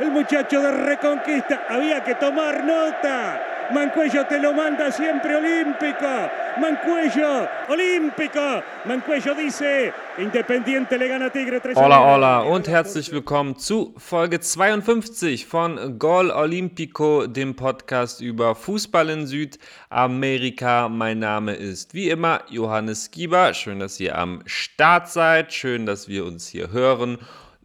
el muchacho de Reconquista. Había que tomar nota. Mancuello te lo manda siempre olímpico. Mancuello, olímpico. Mancuello dice, Independiente le gana Tigre 3 Hola, hola und herzlich willkommen zu Folge 52 von Gol Olímpico, dem Podcast über Fußball in Südamerika. Mein Name ist wie immer Johannes Gieber. Schön, dass ihr am Start seid. Schön, dass wir uns hier hören.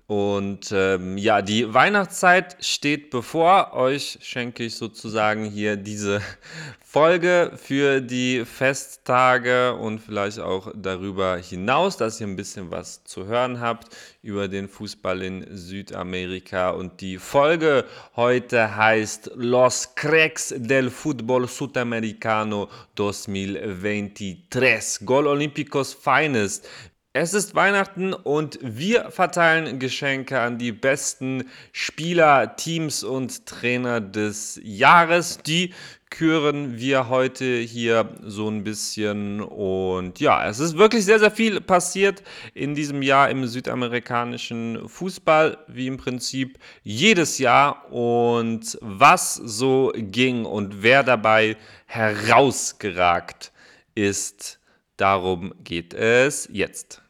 Und ähm, ja, die Weihnachtszeit steht bevor. Euch schenke ich sozusagen hier diese Folge für die Festtage und vielleicht auch darüber hinaus, dass ihr ein bisschen was zu hören habt über den Fußball in Südamerika. Und die Folge heute heißt Los Cracks del Fútbol Sudamericano 2023. Gol Olímpicos Finest. Es ist Weihnachten und wir verteilen Geschenke an die besten Spieler, Teams und Trainer des Jahres. Die küren wir heute hier so ein bisschen. Und ja, es ist wirklich sehr, sehr viel passiert in diesem Jahr im südamerikanischen Fußball, wie im Prinzip jedes Jahr. Und was so ging und wer dabei herausgeragt ist, darum geht es jetzt.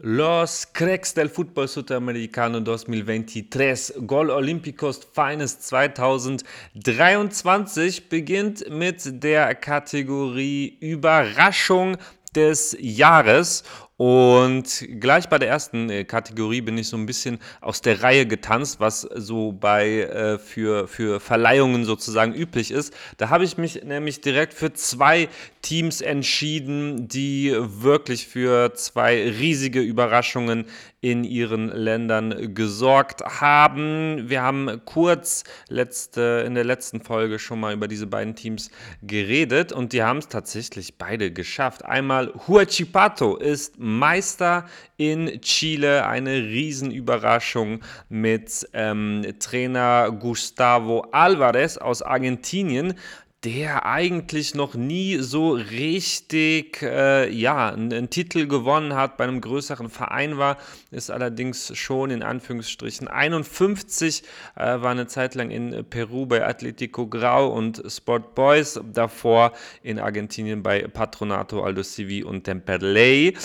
Los Cracks del Fútbol Sudamericano 2023, Gol Olímpicos Finest 2023 beginnt mit der Kategorie Überraschung des Jahres und gleich bei der ersten äh, Kategorie bin ich so ein bisschen aus der Reihe getanzt, was so bei äh, für, für Verleihungen sozusagen üblich ist. Da habe ich mich nämlich direkt für zwei Teams entschieden, die wirklich für zwei riesige Überraschungen in ihren Ländern gesorgt haben. Wir haben kurz letzte, in der letzten Folge schon mal über diese beiden Teams geredet und die haben es tatsächlich beide geschafft. Einmal Huachipato ist Meister in Chile, eine Riesenüberraschung mit ähm, Trainer Gustavo Alvarez aus Argentinien der eigentlich noch nie so richtig äh, ja, einen, Titel gewonnen hat, bei einem größeren Verein war, ist allerdings schon in Anführungsstrichen 51, äh, war eine Zeit lang in Peru bei Atletico Grau und Sport Boys, davor in Argentinien bei Patronato, Aldo Civi und Temperley.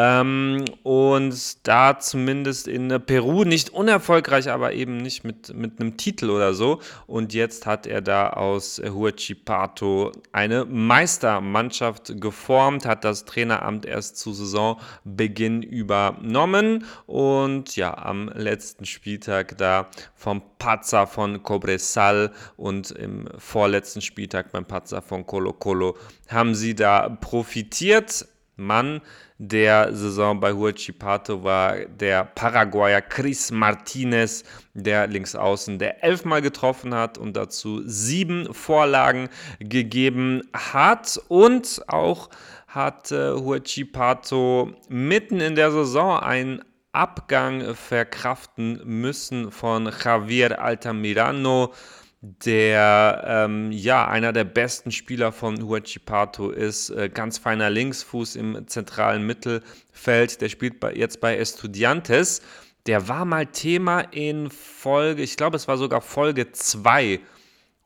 Ähm, und da zumindest in Peru nicht unerfolgreich, aber eben nicht mit, mit einem Titel oder so. Und jetzt hat er da aus Huachipato eine Meistermannschaft geformt, hat das Traineramt erst zu Saisonbeginn übernommen und ja, am letzten Spieltag da vom Pazza von Cobresal und im vorletzten Spieltag beim Pazza von Colo Colo haben sie da profitiert. Mann der Saison bei Huachipato war der Paraguayer Chris Martinez, der links außen, der elfmal getroffen hat und dazu sieben Vorlagen gegeben hat. Und auch hat äh, Huachipato mitten in der Saison einen Abgang verkraften müssen von Javier Altamirano der ähm, ja einer der besten Spieler von Huachipato ist, äh, ganz feiner Linksfuß im zentralen Mittelfeld. Der spielt bei, jetzt bei Estudiantes. Der war mal Thema in Folge, ich glaube, es war sogar Folge 2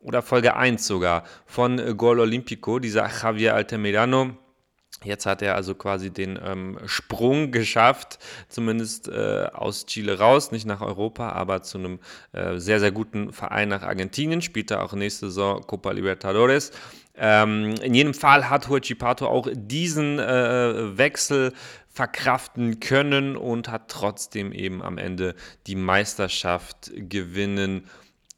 oder Folge 1 sogar von Gol Olímpico, dieser Javier Altamirano Jetzt hat er also quasi den ähm, Sprung geschafft, zumindest äh, aus Chile raus, nicht nach Europa, aber zu einem äh, sehr, sehr guten Verein nach Argentinien. Spielt er auch nächste Saison Copa Libertadores. Ähm, in jedem Fall hat Huachipato auch diesen äh, Wechsel verkraften können und hat trotzdem eben am Ende die Meisterschaft gewinnen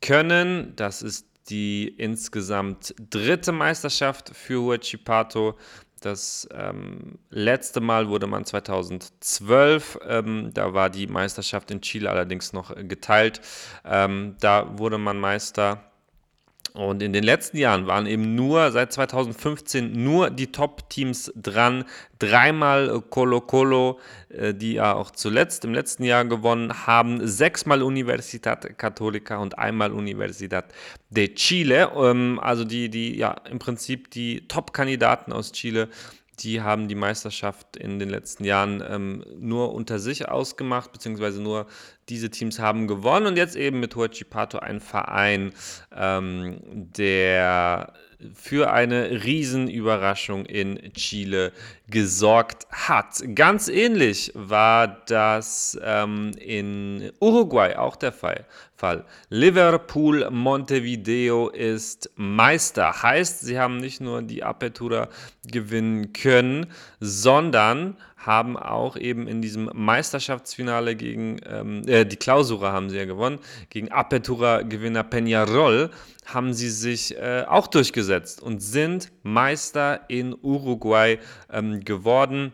können. Das ist die insgesamt dritte Meisterschaft für Huachipato. Das ähm, letzte Mal wurde man 2012, ähm, da war die Meisterschaft in Chile allerdings noch geteilt. Ähm, da wurde man Meister und in den letzten Jahren waren eben nur seit 2015 nur die Top-Teams dran. Dreimal Colo Colo, äh, die ja auch zuletzt im letzten Jahr gewonnen haben. Sechsmal Universidad Católica und einmal Universidad de Chile. Ähm, also die, die, ja, im Prinzip die Top-Kandidaten aus Chile die haben die Meisterschaft in den letzten Jahren ähm, nur unter sich ausgemacht, beziehungsweise nur diese Teams haben gewonnen und jetzt eben mit Huachipato ein Verein, ähm, der für eine Riesenüberraschung in Chile gesorgt hat. Ganz ähnlich war das ähm, in Uruguay auch der Fall. Liverpool Montevideo ist Meister. Heißt, sie haben nicht nur die Apertura gewinnen können, sondern haben auch eben in diesem Meisterschaftsfinale gegen, ähm, äh, die Klausura haben sie ja gewonnen, gegen Apertura-Gewinner Peñarol haben sie sich äh, auch durchgesetzt und sind Meister in Uruguay ähm, geworden.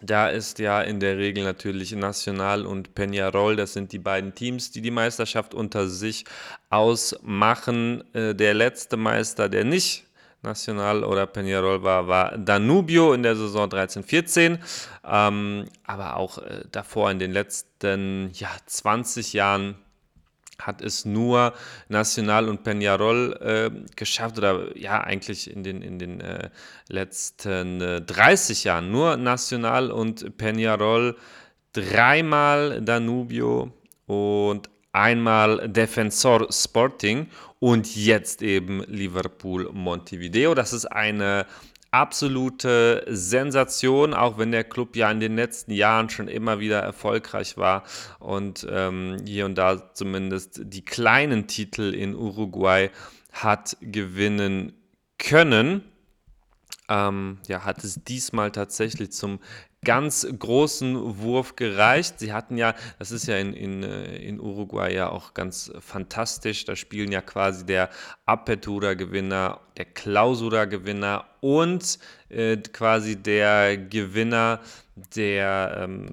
Da ist ja in der Regel natürlich Nacional und Peñarol, das sind die beiden Teams, die die Meisterschaft unter sich ausmachen. Äh, der letzte Meister, der nicht Nacional oder Peñarol war, war Danubio in der Saison 13-14. Ähm, aber auch äh, davor in den letzten ja, 20 Jahren hat es nur Nacional und Peñarol äh, geschafft, oder ja, eigentlich in den, in den äh, letzten äh, 30 Jahren nur Nacional und Peñarol, dreimal Danubio und einmal Defensor Sporting und jetzt eben Liverpool Montevideo. Das ist eine absolute Sensation, auch wenn der Club ja in den letzten Jahren schon immer wieder erfolgreich war und ähm, hier und da zumindest die kleinen Titel in Uruguay hat gewinnen können. Ähm, ja, hat es diesmal tatsächlich zum ganz großen Wurf gereicht. Sie hatten ja, das ist ja in, in, äh, in Uruguay ja auch ganz fantastisch, da spielen ja quasi der Apertura-Gewinner, der Clausura-Gewinner und äh, quasi der Gewinner der, ähm,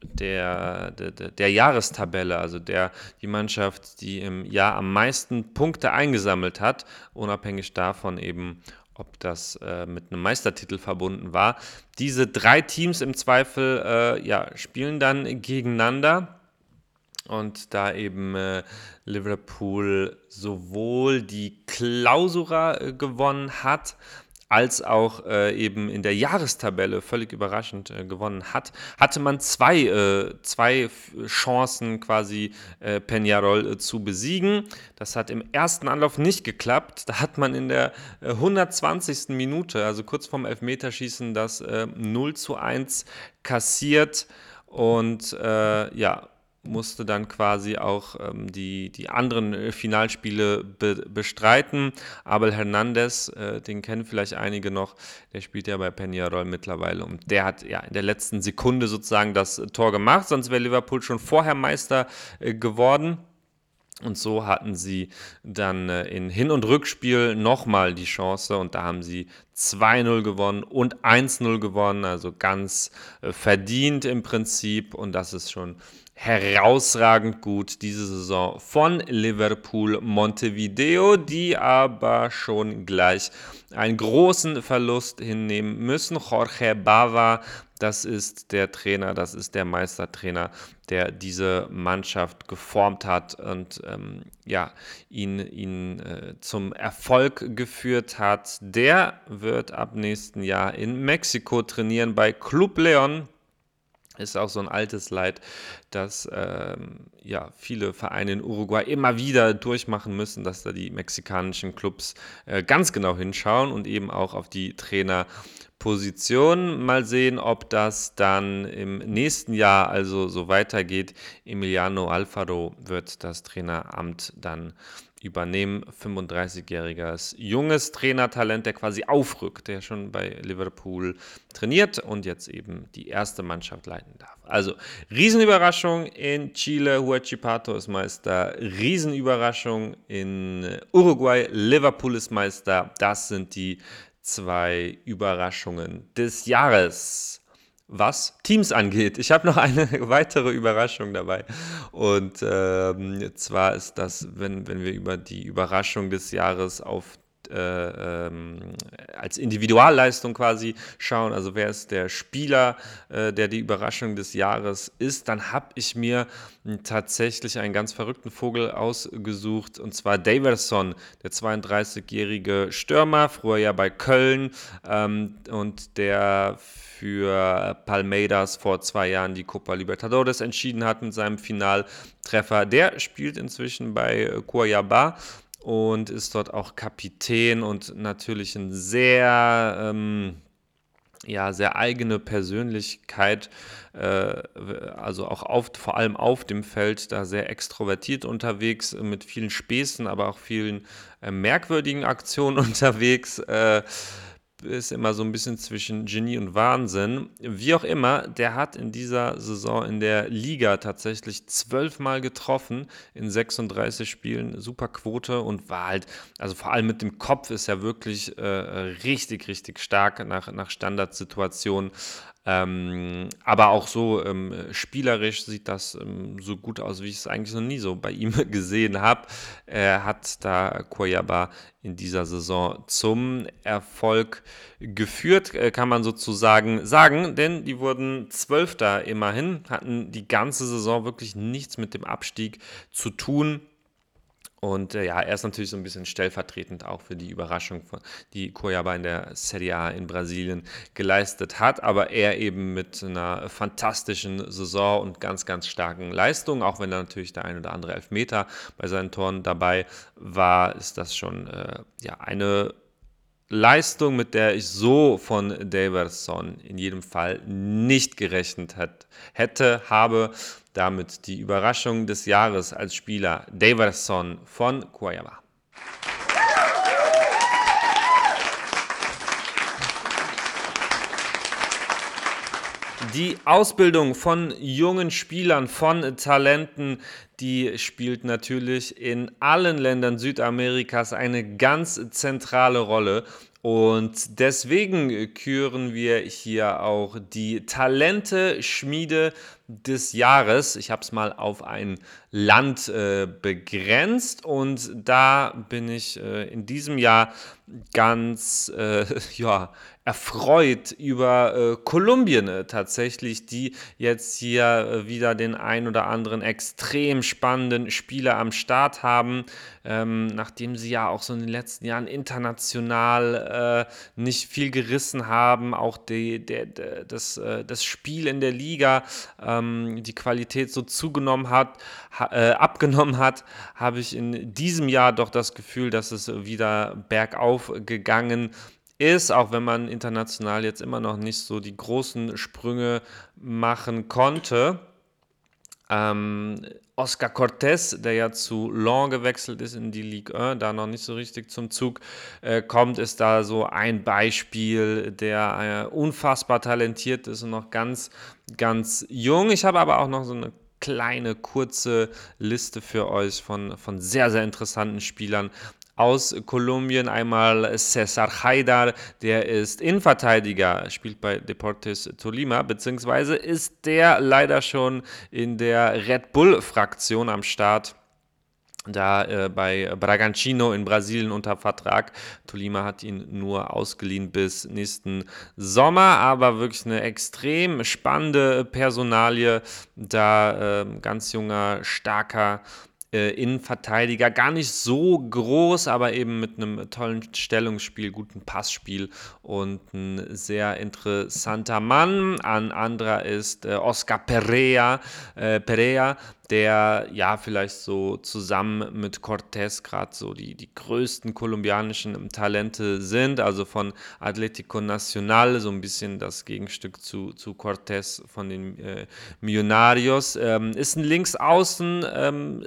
der, der, der, Jahrestabelle, also der, die Mannschaft, die im Jahr am meisten Punkte eingesammelt hat, unabhängig davon eben, ob das äh, mit einem Meistertitel verbunden war. Diese drei Teams im Zweifel äh, ja, spielen dann gegeneinander. Und da eben äh, Liverpool sowohl die Klausura äh, gewonnen hat, als auch äh, eben in der Jahrestabelle völlig überraschend äh, gewonnen hat, hatte man zwei, äh, zwei Chancen quasi äh, Peñarol äh, zu besiegen. Das hat im ersten Anlauf nicht geklappt. Da hat man in der 120. Äh, Minute, also kurz vorm Elfmeterschießen, das 0 zu 1 kassiert. Und ja, musste dann quasi auch ähm, die, die anderen äh, Finalspiele be bestreiten. Abel Hernandez, äh, den kennen vielleicht einige noch, der spielt ja bei Peñarol mittlerweile und der hat ja in der letzten Sekunde sozusagen das Tor gemacht, sonst wäre Liverpool schon vorher Meister äh, geworden. Und so hatten sie dann äh, in Hin- und Rückspiel nochmal die Chance und da haben sie 2-0 gewonnen und 1-0 gewonnen, also ganz äh, verdient im Prinzip und das ist schon herausragend gut diese Saison von Liverpool Montevideo, die aber schon gleich einen großen Verlust hinnehmen müssen. Jorge Bava, das ist der Trainer, das ist der Meistertrainer, der diese Mannschaft geformt hat und ähm, ja, ihn, ihn äh, zum Erfolg geführt hat. Der wird ab nächsten Jahr in Mexiko trainieren bei Club Leon ist auch so ein altes Leid, dass ähm, ja, viele Vereine in Uruguay immer wieder durchmachen müssen, dass da die mexikanischen Clubs äh, ganz genau hinschauen und eben auch auf die Trainerposition. Mal sehen, ob das dann im nächsten Jahr also so weitergeht. Emiliano Alfaro wird das Traineramt dann übernehmen. 35-jähriges junges Trainertalent, der quasi aufrückt, der schon bei Liverpool trainiert und jetzt eben die erste Mannschaft leiten darf. Also Riesenüberraschung in Chile, Huachipato ist Meister, Riesenüberraschung in Uruguay, Liverpool ist Meister. Das sind die zwei Überraschungen des Jahres was Teams angeht. Ich habe noch eine weitere Überraschung dabei. Und ähm, zwar ist das, wenn, wenn wir über die Überraschung des Jahres auf äh, ähm, als Individualleistung quasi schauen, also wer ist der Spieler, äh, der die Überraschung des Jahres ist, dann habe ich mir tatsächlich einen ganz verrückten Vogel ausgesucht und zwar Daverson, der 32-jährige Stürmer, früher ja bei Köln ähm, und der für Palmeiras vor zwei Jahren die Copa Libertadores entschieden hat mit seinem Finaltreffer. Der spielt inzwischen bei Cuiabá und ist dort auch Kapitän und natürlich ein sehr, ähm, ja, sehr eigene Persönlichkeit, äh, also auch auf, vor allem auf dem Feld da sehr extrovertiert unterwegs, mit vielen Späßen, aber auch vielen äh, merkwürdigen Aktionen unterwegs. Äh, ist immer so ein bisschen zwischen Genie und Wahnsinn. Wie auch immer, der hat in dieser Saison in der Liga tatsächlich zwölfmal getroffen in 36 Spielen, super Quote und war halt, also vor allem mit dem Kopf ist er wirklich äh, richtig, richtig stark nach, nach Standardsituationen. Ähm, aber auch so ähm, spielerisch sieht das ähm, so gut aus, wie ich es eigentlich noch nie so bei ihm gesehen habe. Er hat da Koyaba in dieser Saison zum Erfolg geführt, äh, kann man sozusagen sagen, denn die wurden Zwölfter immerhin, hatten die ganze Saison wirklich nichts mit dem Abstieg zu tun. Und äh, ja, er ist natürlich so ein bisschen stellvertretend auch für die Überraschung, die Cuiabá in der Serie A in Brasilien geleistet hat. Aber er eben mit einer fantastischen Saison und ganz, ganz starken Leistungen, auch wenn da natürlich der ein oder andere Elfmeter bei seinen Toren dabei war, ist das schon äh, ja, eine Leistung, mit der ich so von Daverson in jedem Fall nicht gerechnet hat, hätte, habe damit die Überraschung des Jahres als Spieler Daverson von Cuiabá. Die Ausbildung von jungen Spielern, von Talenten, die spielt natürlich in allen Ländern Südamerikas eine ganz zentrale Rolle. Und deswegen küren wir hier auch die Talente-Schmiede des Jahres. Ich habe es mal auf ein Land äh, begrenzt und da bin ich äh, in diesem Jahr ganz äh, ja, erfreut über äh, Kolumbien äh, tatsächlich, die jetzt hier äh, wieder den ein oder anderen extrem spannenden Spieler am Start haben, ähm, nachdem sie ja auch so in den letzten Jahren international nicht viel gerissen haben, auch die, der, der, das, das Spiel in der Liga, ähm, die Qualität so zugenommen hat, äh, abgenommen hat, habe ich in diesem Jahr doch das Gefühl, dass es wieder bergauf gegangen ist, auch wenn man international jetzt immer noch nicht so die großen Sprünge machen konnte. Ähm, Oscar Cortés, der ja zu Lens gewechselt ist in die Ligue 1, da noch nicht so richtig zum Zug äh, kommt, ist da so ein Beispiel, der äh, unfassbar talentiert ist und noch ganz, ganz jung. Ich habe aber auch noch so eine kleine, kurze Liste für euch von, von sehr, sehr interessanten Spielern aus Kolumbien. Einmal Cesar Haidar, der ist Innenverteidiger, spielt bei Deportes Tolima, beziehungsweise ist der leider schon in der Red Bull-Fraktion am Start da äh, bei Bragantino in Brasilien unter Vertrag. Tolima hat ihn nur ausgeliehen bis nächsten Sommer, aber wirklich eine extrem spannende Personalie. Da äh, ganz junger, starker äh, Innenverteidiger, gar nicht so groß, aber eben mit einem tollen Stellungsspiel, guten Passspiel und ein sehr interessanter Mann. Ein anderer ist äh, Oscar Perea, äh, Perea, der ja vielleicht so zusammen mit Cortés gerade so die, die größten kolumbianischen Talente sind, also von Atlético Nacional, so ein bisschen das Gegenstück zu, zu Cortés von den äh, Millonarios. Ähm, ist ein Linksaußen, ähm,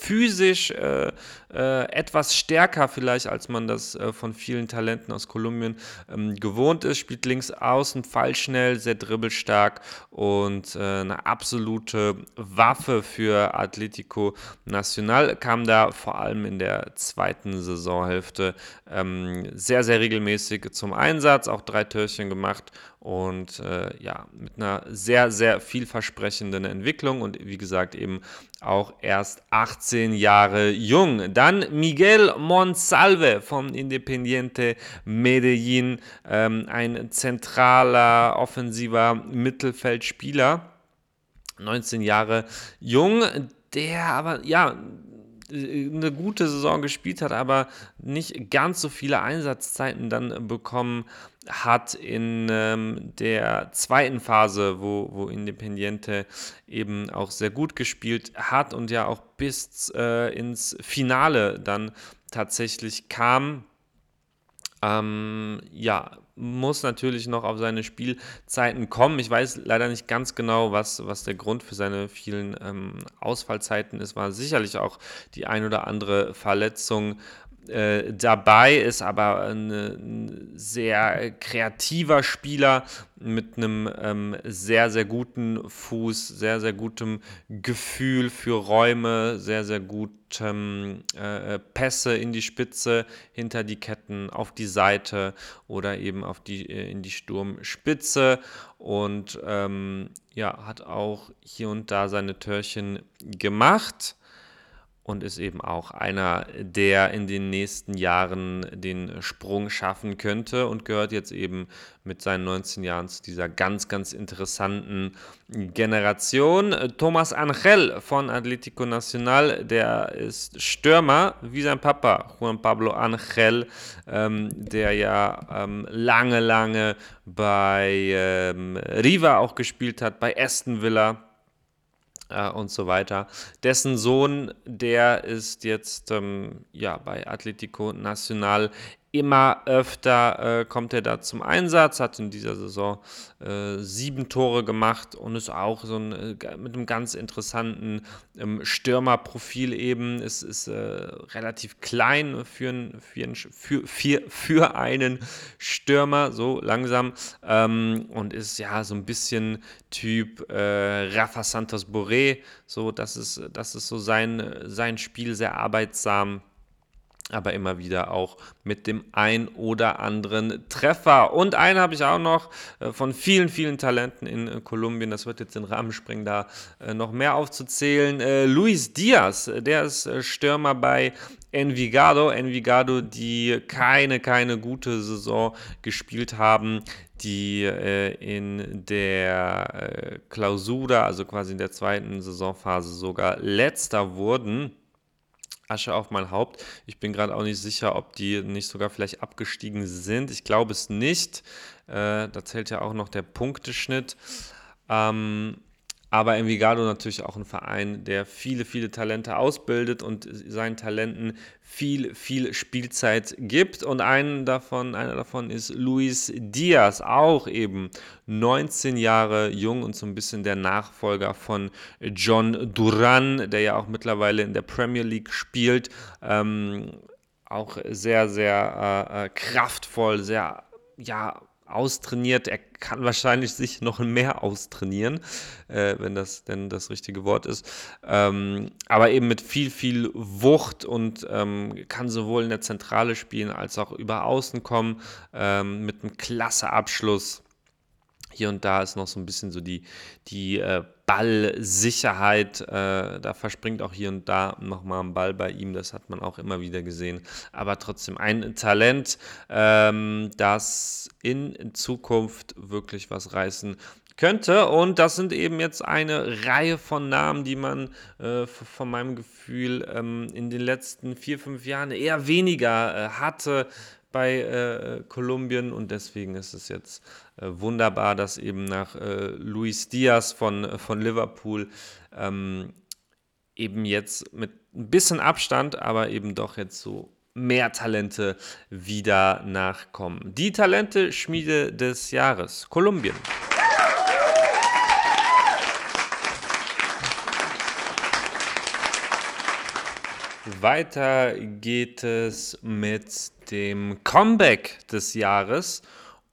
physisch äh, äh, etwas stärker vielleicht, als man das äh, von vielen Talenten aus Kolumbien ähm, gewohnt ist. Spielt links außen, fallschnell, sehr dribbelstark und äh, eine absolute Waffe für Atletico Nacional. Kam da vor allem in der zweiten Saisonhälfte ähm, sehr, sehr regelmäßig zum Einsatz, auch drei Törchen gemacht und äh, ja, mit einer sehr, sehr vielversprechenden Entwicklung und wie gesagt eben auch erst 18 Jahre jung Dann Miguel Monsalve von Independiente Medellin, ähm, ein zentraler, offensiver Mittelfeldspieler, 19 Jahre jung, der aber ja eine gute Saison gespielt hat, aber nicht ganz so viele Einsatzzeiten dann bekommen hat in ähm, der zweiten Phase, wo, wo Independiente eben auch sehr gut gespielt hat und ja auch bis äh, ins Finale dann tatsächlich kam. Ähm, ja, muss natürlich noch auf seine Spielzeiten kommen. Ich weiß leider nicht ganz genau, was, was der Grund für seine vielen ähm, Ausfallzeiten ist. War sicherlich auch die ein oder andere Verletzung äh, dabei, ist aber ein sehr kreativer Spieler mit einem ähm, sehr, sehr guten Fuß, sehr, sehr gutem Gefühl für Räume, sehr, sehr gutem äh, Pässe in die Spitze, hinter die Ketten, auf die Seite oder eben auf die, äh, in die Sturmspitze. Und ähm, ja, hat auch hier und da seine Törchen gemacht und ist eben auch einer, der in den nächsten Jahren den Sprung schaffen könnte und gehört jetzt eben mit seinen 19 Jahren zu dieser ganz, ganz interessanten Generation. Thomas Angel von Atlético Nacional, der ist Stürmer wie sein Papa, Juan Pablo Angel, ähm, der ja ähm, lange, lange bei ähm, Riva auch gespielt hat, bei Aston Villa äh, und so weiter. Dessen Sohn, der ist jetzt ähm, ja, bei Atletico Nacional immer öfter äh, kommt er da zum Einsatz, hat in dieser Saison äh, sieben Tore gemacht und ist auch so ein, äh, mit einem ganz interessanten ähm, Stürmerprofil eben. Es ist äh, relativ klein für, ein, für, ein, für, für, für einen Stürmer, so langsam, ähm, und ist ja so ein bisschen Typ äh, Rafa Santos Boré. So, das ist, das ist so sein, sein Spiel, sehr arbeitsam aber immer wieder auch mit dem ein oder anderen Treffer. Und einen habe ich auch noch äh, von vielen, vielen Talenten in äh, Kolumbien. Das wird jetzt den Rahmen springen, da äh, noch mehr aufzuzählen. Luis Diaz, der ist Stürmer bei Envigado. Envigado, die keine, keine gute Saison gespielt haben, die äh, in der äh, Klausura, also quasi in der zweiten Saisonphase sogar letzter wurden. Asche auf mein Haupt. Ich bin gerade auch nicht sicher, ob die nicht sogar vielleicht abgestiegen sind. Ich glaube es nicht. Äh, da zählt ja auch noch der Punkteschnitt. Ähm, aber Envigado natürlich auch ein Verein, der viele, viele Talente ausbildet und seinen Talenten viel, viel Spielzeit gibt. Und einen davon, einer davon ist Luis Diaz, auch eben 19 Jahre jung und so ein bisschen der Nachfolger von John Duran, der ja auch mittlerweile in der Premier League spielt. Ähm, auch sehr, sehr äh, äh kraftvoll, sehr, ja, austrainiert. Er kann wahrscheinlich sich noch mehr austrainieren, äh, wenn das denn das richtige Wort ist. Ähm, aber eben mit viel, viel Wucht und ähm, kann sowohl in der Zentrale spielen als auch über Außen kommen, ähm, mit einem klasse Abschluss. Hier und da ist noch so ein bisschen so die, die äh, Ballsicherheit. Äh, da verspringt auch hier und da nochmal ein Ball bei ihm. Das hat man auch immer wieder gesehen. Aber trotzdem ein Talent, ähm, das in Zukunft wirklich was reißen könnte. Und das sind eben jetzt eine Reihe von Namen, die man äh, von meinem Gefühl ähm, in den letzten vier, fünf Jahren eher weniger äh, hatte bei äh, Kolumbien und deswegen ist es jetzt äh, wunderbar, dass eben nach äh, Luis Diaz von, von Liverpool ähm, eben jetzt mit ein bisschen Abstand, aber eben doch jetzt so mehr Talente wieder nachkommen. Die Talente-Schmiede des Jahres, Kolumbien. Weiter geht es mit dem Comeback des Jahres.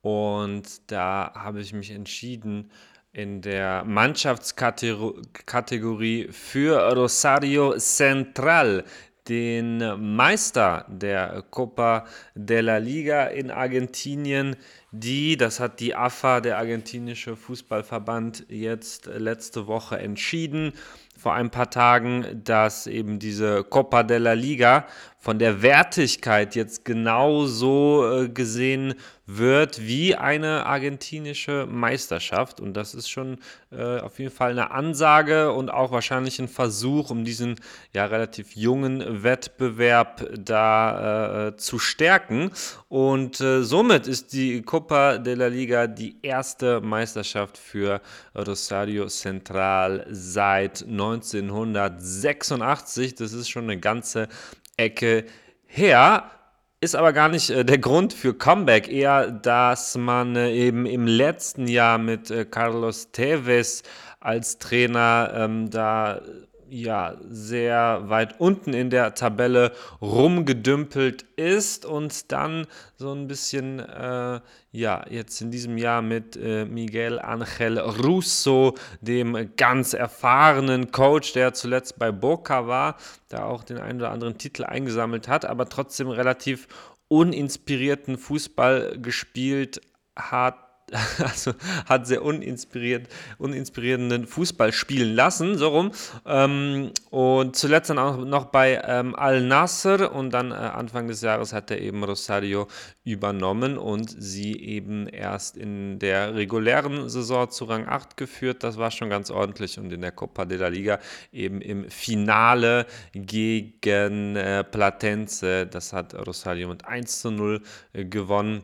Und da habe ich mich entschieden, in der Mannschaftskategorie für Rosario Central, den Meister der Copa de la Liga in Argentinien, die, das hat die AFA, der argentinische Fußballverband, jetzt letzte Woche entschieden, vor ein paar Tagen, dass eben diese Copa della Liga von der Wertigkeit jetzt genauso äh, gesehen wird wie eine argentinische Meisterschaft. Und das ist schon äh, auf jeden Fall eine Ansage und auch wahrscheinlich ein Versuch, um diesen ja relativ jungen Wettbewerb da äh, zu stärken. Und äh, somit ist die Copa de la Liga die erste Meisterschaft für Rosario Central seit 1986. Das ist schon eine ganze Ecke her. Ist aber gar nicht äh, der Grund für Comeback, eher, dass man äh, eben im letzten Jahr mit äh, Carlos Tevez als Trainer ähm, da ja, sehr weit unten in der Tabelle rumgedümpelt ist und dann so ein bisschen, äh, ja, jetzt in diesem Jahr mit äh, Miguel Angel Russo, dem ganz erfahrenen Coach, der zuletzt bei Boca war, da auch den einen oder anderen Titel eingesammelt hat, aber trotzdem relativ uninspirierten Fußball gespielt hat also hat sehr uninspiriert, uninspirierenden Fußball spielen lassen, so rum. Ähm, und zuletzt dann auch noch bei ähm, Al-Nasser und dann äh, Anfang des Jahres hat er eben Rosario übernommen und sie eben erst in der regulären Saison zu Rang 8 geführt. Das war schon ganz ordentlich und in der Copa de la Liga eben im Finale gegen äh, Platense. Das hat Rosario mit 1 zu 0 äh, gewonnen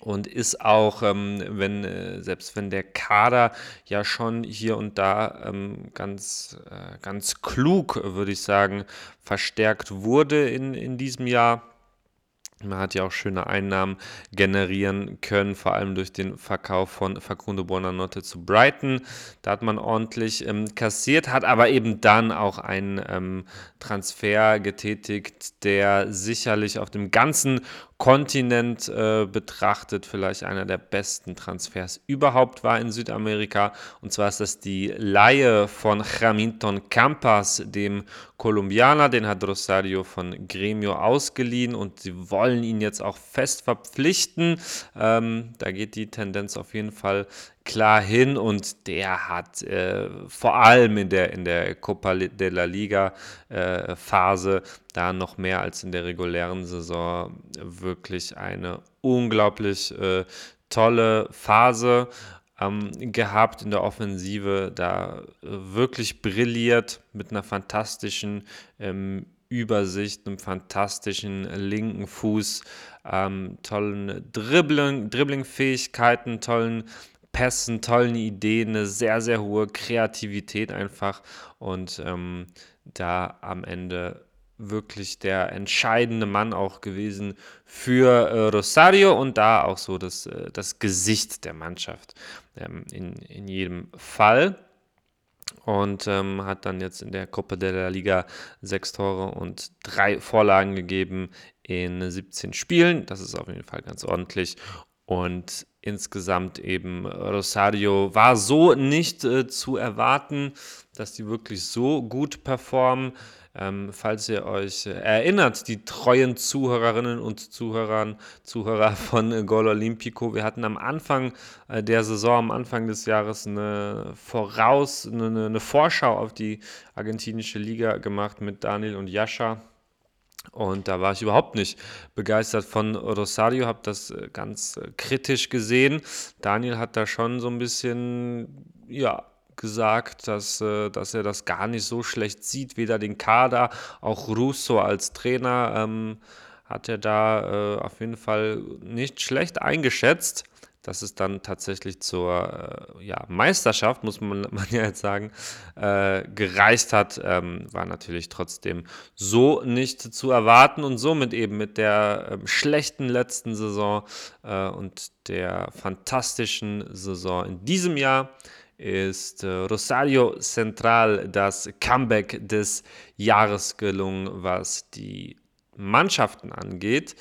und ist auch, ähm, wenn, äh, selbst wenn der Kader ja schon hier und da ähm, ganz, äh, ganz klug, würde ich sagen, verstärkt wurde in, in diesem Jahr, man hat ja auch schöne Einnahmen generieren können, vor allem durch den Verkauf von Facundo Buonanotte zu Brighton. Da hat man ordentlich ähm, kassiert, hat aber eben dann auch einen ähm, Transfer getätigt, der sicherlich auf dem ganzen Kontinent äh, betrachtet vielleicht einer der besten Transfers überhaupt war in Südamerika. Und zwar ist das die Laie von Jaminton Campas, dem Kolumbianer. Den hat Rosario von Gremio ausgeliehen und sie wollen ihn jetzt auch fest verpflichten. Ähm, da geht die Tendenz auf jeden Fall klar hin und der hat äh, vor allem in der, in der Copa de la Liga äh, Phase da noch mehr als in der regulären Saison wirklich eine unglaublich äh, tolle Phase ähm, gehabt in der Offensive, da äh, wirklich brilliert mit einer fantastischen ähm, Übersicht, einem fantastischen linken Fuß, ähm, tollen Dribbling, Dribbling-Fähigkeiten, tollen Pässen, tollen Ideen, eine sehr, sehr hohe Kreativität einfach und ähm, da am Ende wirklich der entscheidende Mann auch gewesen für äh, Rosario und da auch so das, äh, das Gesicht der Mannschaft ähm, in, in jedem Fall. Und ähm, hat dann jetzt in der Copa de la Liga sechs Tore und drei Vorlagen gegeben in 17 Spielen. Das ist auf jeden Fall ganz ordentlich. Und insgesamt eben Rosario war so nicht äh, zu erwarten, dass die wirklich so gut performen. Ähm, falls ihr euch äh, erinnert, die treuen Zuhörerinnen und Zuhörern, Zuhörer von äh, Gol Olimpico, wir hatten am Anfang äh, der Saison, am Anfang des Jahres eine Voraus, eine, eine Vorschau auf die argentinische Liga gemacht mit Daniel und Jascha. Und da war ich überhaupt nicht begeistert von Rosario, habe das ganz kritisch gesehen. Daniel hat da schon so ein bisschen, ja, gesagt, dass, äh, dass er das gar nicht so schlecht sieht, weder den Kader, auch Russo als Trainer ähm, hat er da äh, auf jeden Fall nicht schlecht eingeschätzt. Dass es dann tatsächlich zur äh, ja, Meisterschaft, muss man, man, ja jetzt sagen, äh, gereicht hat, ähm, war natürlich trotzdem so nicht zu erwarten und somit eben mit der äh, schlechten letzten Saison äh, und der fantastischen Saison in diesem Jahr ist äh, Rosario Central das Comeback des Jahres gelungen, was die Mannschaften angeht.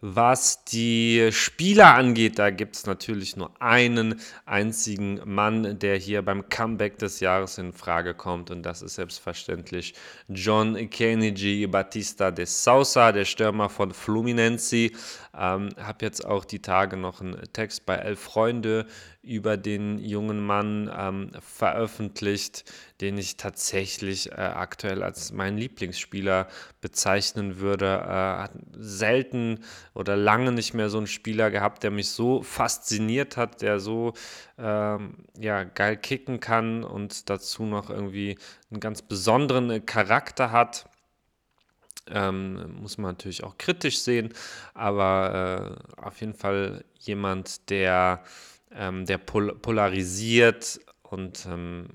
Was die Spieler angeht, da gibt es natürlich nur einen einzigen Mann, der hier beim Comeback des Jahres in Frage kommt und das ist selbstverständlich John Kennedy Batista de Sousa, der Stürmer von Fluminense. Ähm, habe jetzt auch die Tage noch einen Text bei Elf Freunde über den jungen Mann ähm, veröffentlicht, den ich tatsächlich äh, aktuell als meinen Lieblingsspieler bezeichnen würde. Äh, hat selten oder lange nicht mehr so einen Spieler gehabt, der mich so fasziniert hat, der so ähm, ja, geil kicken kann und dazu noch irgendwie einen ganz besonderen Charakter hat. Ähm, muss man natürlich auch kritisch sehen, aber äh, auf jeden Fall jemand, der, ähm, der pol polarisiert und ähm,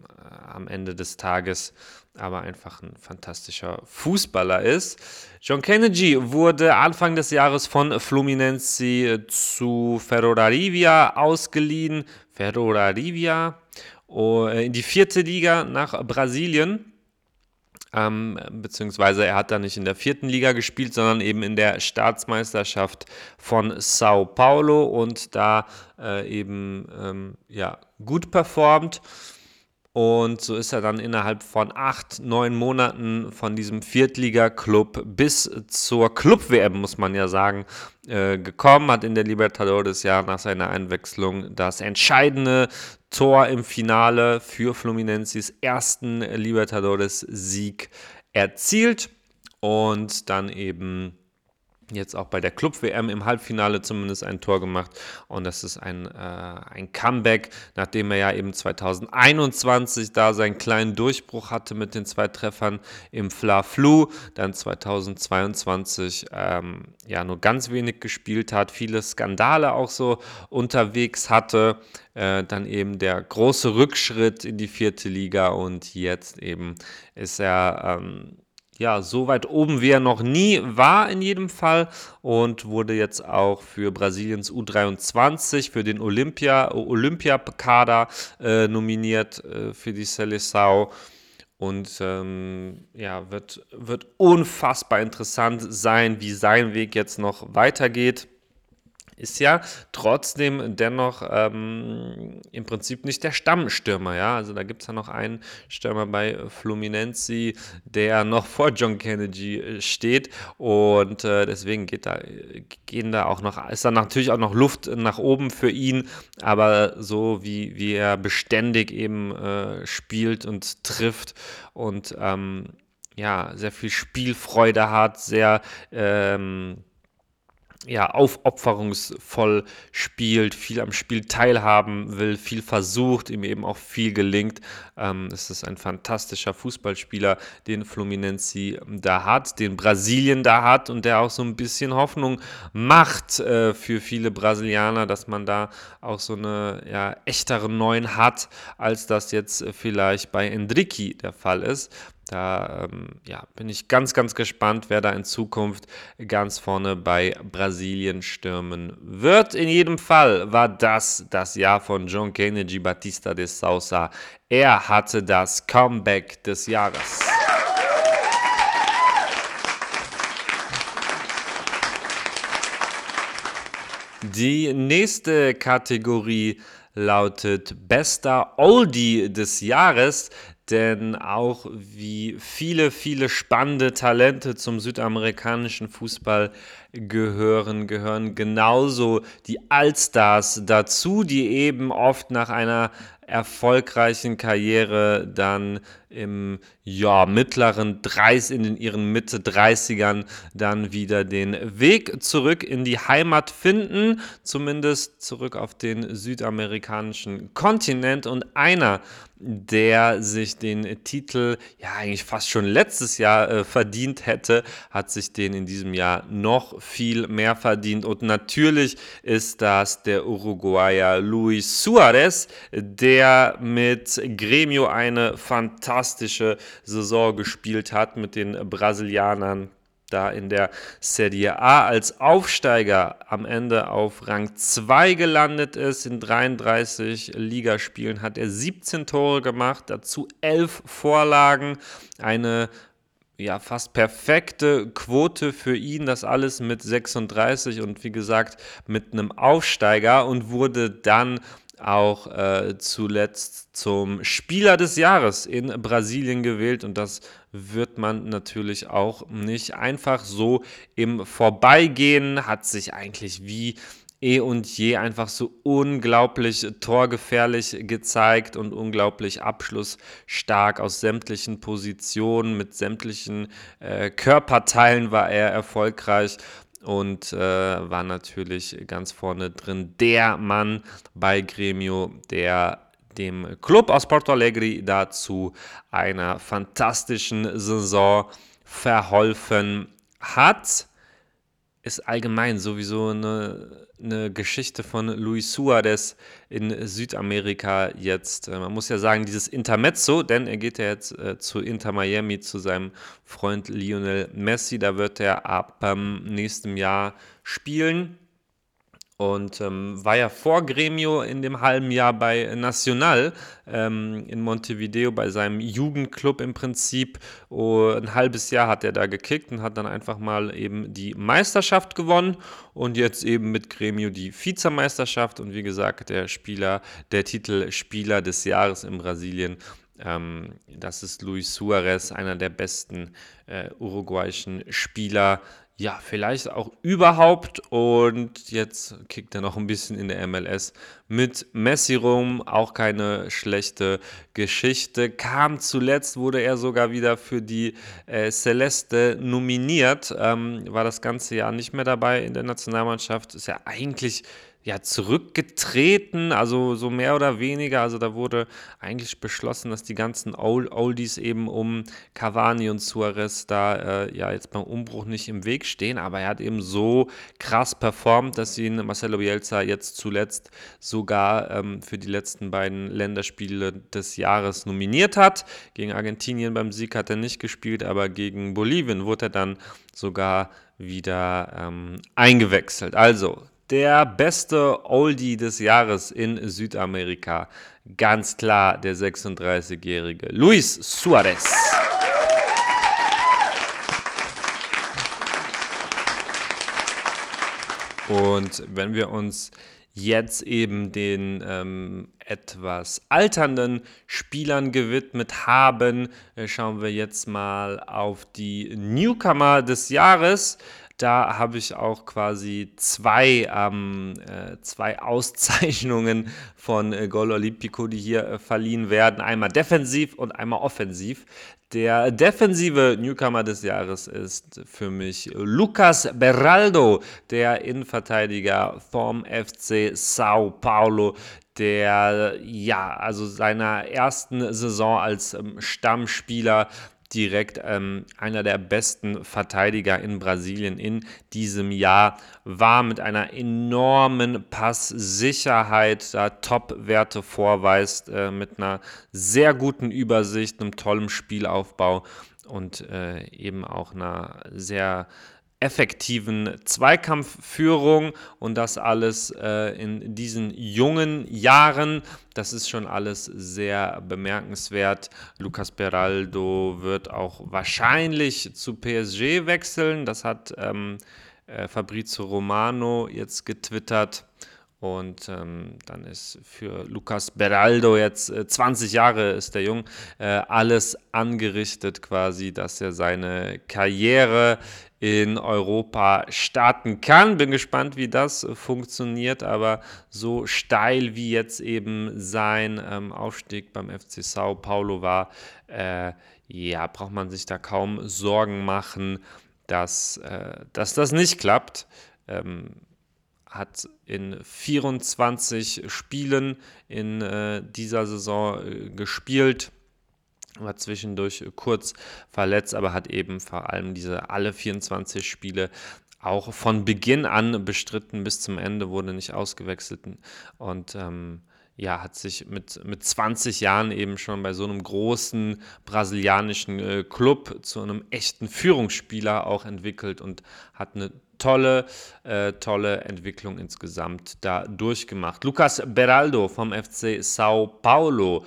am Ende des Tages aber einfach ein fantastischer Fußballer ist. John Kennedy wurde Anfang des Jahres von Fluminense zu Ferrorarivia ausgeliehen. Ferrorarivia oh, in die vierte Liga nach Brasilien ähm, beziehungsweise er hat da nicht in der vierten Liga gespielt, sondern eben in der Staatsmeisterschaft von Sao Paulo und da äh, eben ähm, ja, gut performt. Und so ist er dann innerhalb von acht, neun Monaten von diesem Viertliga-Club bis zur Club-WM, muss man ja sagen, äh, gekommen. Hat in der Libertadores ja nach seiner Einwechslung das entscheidende Tor im Finale für Fluminenses ersten Libertadores-Sieg erzielt. Und dann eben jetzt auch bei der Club-WM im Halbfinale zumindest ein Tor gemacht. Und das ist ein, äh, ein Comeback, nachdem er ja eben 2021 da seinen kleinen Durchbruch hatte mit den zwei Treffern im Fla-Flu, dann 2022 ähm, ja nur ganz wenig gespielt hat, viele Skandale auch so unterwegs hatte. Äh, dann eben der große Rückschritt in die vierte Liga und jetzt eben ist er ähm, ja, so weit oben wie er noch nie war in jedem Fall und wurde jetzt auch für Brasiliens U23 für den Olympia Olympiakader äh, nominiert äh, für die Seleção und ähm, ja, wird, wird unfassbar interessant sein, wie sein Weg jetzt noch weitergeht ist ja trotzdem dennoch ähm, im Prinzip nicht der Stammstürmer, ja. Also da gibt es ja noch einen Stürmer bei Fluminense, der noch vor John Kennedy äh, steht und äh, deswegen geht da, gehen da auch noch, ist da natürlich auch noch Luft nach oben für ihn, aber so wie, wie er beständig eben äh, spielt und trifft und ähm, ja, sehr viel Spielfreude hat, sehr ähm, ja, aufopferungsvoll spielt, viel am Spiel teilhaben will, viel versucht, ihm eben auch viel gelingt. Ähm, es ist ein fantastischer Fußballspieler, den Fluminense da hat, den Brasilien da hat und der auch so ein bisschen Hoffnung macht äh, für viele Brasilianer, dass man da auch so eine ja, echtere Neun hat, als das jetzt vielleicht bei Endriki der Fall ist. Da ähm, ja, bin ich ganz, ganz gespannt, wer da in Zukunft ganz vorne bei Brasilien stürmen wird. In jedem Fall war das das Jahr von John Kennedy Batista de Sousa. Er hatte das Comeback des Jahres. Die nächste Kategorie lautet Bester Oldie des Jahres denn auch wie viele, viele spannende Talente zum südamerikanischen Fußball gehören, gehören genauso die Allstars dazu, die eben oft nach einer erfolgreichen Karriere dann im ja, mittleren 30, in ihren Mitte 30ern dann wieder den Weg zurück in die Heimat finden, zumindest zurück auf den südamerikanischen Kontinent. Und einer, der sich den Titel ja eigentlich fast schon letztes Jahr äh, verdient hätte, hat sich den in diesem Jahr noch viel mehr verdient. Und natürlich ist das der Uruguayer Luis Suarez, der mit Gremio eine fantastische Saison gespielt hat mit den Brasilianern da in der Serie A als Aufsteiger am Ende auf Rang 2 gelandet ist. In 33 Ligaspielen hat er 17 Tore gemacht, dazu 11 Vorlagen, eine ja, fast perfekte Quote für ihn, das alles mit 36 und wie gesagt mit einem Aufsteiger und wurde dann auch äh, zuletzt zum Spieler des Jahres in Brasilien gewählt. Und das wird man natürlich auch nicht einfach so im Vorbeigehen, hat sich eigentlich wie eh und je einfach so unglaublich torgefährlich gezeigt und unglaublich abschlussstark aus sämtlichen Positionen, mit sämtlichen äh, Körperteilen war er erfolgreich und äh, war natürlich ganz vorne drin der Mann bei Gremio, der dem Club aus Porto Alegre dazu einer fantastischen Saison verholfen hat. Ist allgemein sowieso eine, eine Geschichte von Luis Suarez in Südamerika jetzt. Äh, man muss ja sagen, dieses Intermezzo, denn er geht ja jetzt äh, zu Inter Miami zu seinem Freund Lionel Messi. Da wird er ab ähm, nächstem Jahr spielen und ähm, war ja vor Gremio in dem halben Jahr bei Nacional ähm, in Montevideo bei seinem Jugendclub im Prinzip. Oh, ein halbes Jahr hat er da gekickt und hat dann einfach mal eben die Meisterschaft gewonnen und jetzt eben mit Gremio die Vizemeisterschaft und wie gesagt der Spieler, der Titel Spieler des Jahres in Brasilien. Ähm, das ist Luis Suarez, einer der besten äh, uruguayischen Spieler ja, vielleicht auch überhaupt. Und jetzt kickt er noch ein bisschen in der MLS mit Messi rum. Auch keine schlechte Geschichte. Kam zuletzt, wurde er sogar wieder für die äh, Celeste nominiert. Ähm, war das ganze Jahr nicht mehr dabei in der Nationalmannschaft. Ist ja eigentlich ja, zurückgetreten, also so mehr oder weniger. Also da wurde eigentlich beschlossen, dass die ganzen Oldies eben um Cavani und Suarez da äh, ja jetzt beim Umbruch nicht im Weg stehen. Aber er hat eben so krass performt, dass ihn Marcelo Bielsa jetzt zuletzt sogar ähm, für die letzten beiden Länderspiele des Jahres nominiert hat. Gegen Argentinien beim Sieg hat er nicht gespielt, aber gegen Bolivien wurde er dann sogar wieder ähm, eingewechselt. Also der beste Oldie des Jahres in Südamerika. Ganz klar der 36-jährige Luis Suarez. Und wenn wir uns jetzt eben den ähm, etwas alternden Spielern gewidmet haben, äh, schauen wir jetzt mal auf die Newcomer des Jahres. Da habe ich auch quasi zwei, ähm, äh, zwei Auszeichnungen von äh, Gol Olimpico, die hier äh, verliehen werden. Einmal defensiv und einmal offensiv. Der defensive Newcomer des Jahres ist für mich Lucas Beraldo, der Innenverteidiger vom FC Sao Paulo, der ja, also seiner ersten Saison als ähm, Stammspieler direkt ähm, einer der besten Verteidiger in Brasilien in diesem Jahr, war mit einer enormen Passsicherheit, da Top-Werte vorweist, äh, mit einer sehr guten Übersicht, einem tollen Spielaufbau und äh, eben auch einer sehr effektiven Zweikampfführung und das alles äh, in diesen jungen Jahren. Das ist schon alles sehr bemerkenswert. Lucas Beraldo wird auch wahrscheinlich zu PSG wechseln. Das hat ähm, äh, Fabrizio Romano jetzt getwittert. Und ähm, dann ist für Lucas Beraldo jetzt äh, 20 Jahre ist der Jung äh, alles angerichtet quasi, dass er seine Karriere in Europa starten kann. Bin gespannt, wie das funktioniert, aber so steil wie jetzt eben sein ähm, Aufstieg beim FC Sao Paulo war, äh, ja, braucht man sich da kaum Sorgen machen, dass, äh, dass das nicht klappt. Ähm, hat in 24 Spielen in äh, dieser Saison äh, gespielt, war zwischendurch kurz verletzt, aber hat eben vor allem diese alle 24 Spiele auch von Beginn an bestritten. Bis zum Ende, wurde nicht ausgewechselt. Und ähm, ja, hat sich mit, mit 20 Jahren eben schon bei so einem großen brasilianischen äh, Club zu einem echten Führungsspieler auch entwickelt und hat eine tolle, äh, tolle Entwicklung insgesamt da durchgemacht. Lucas Beraldo vom FC Sao Paulo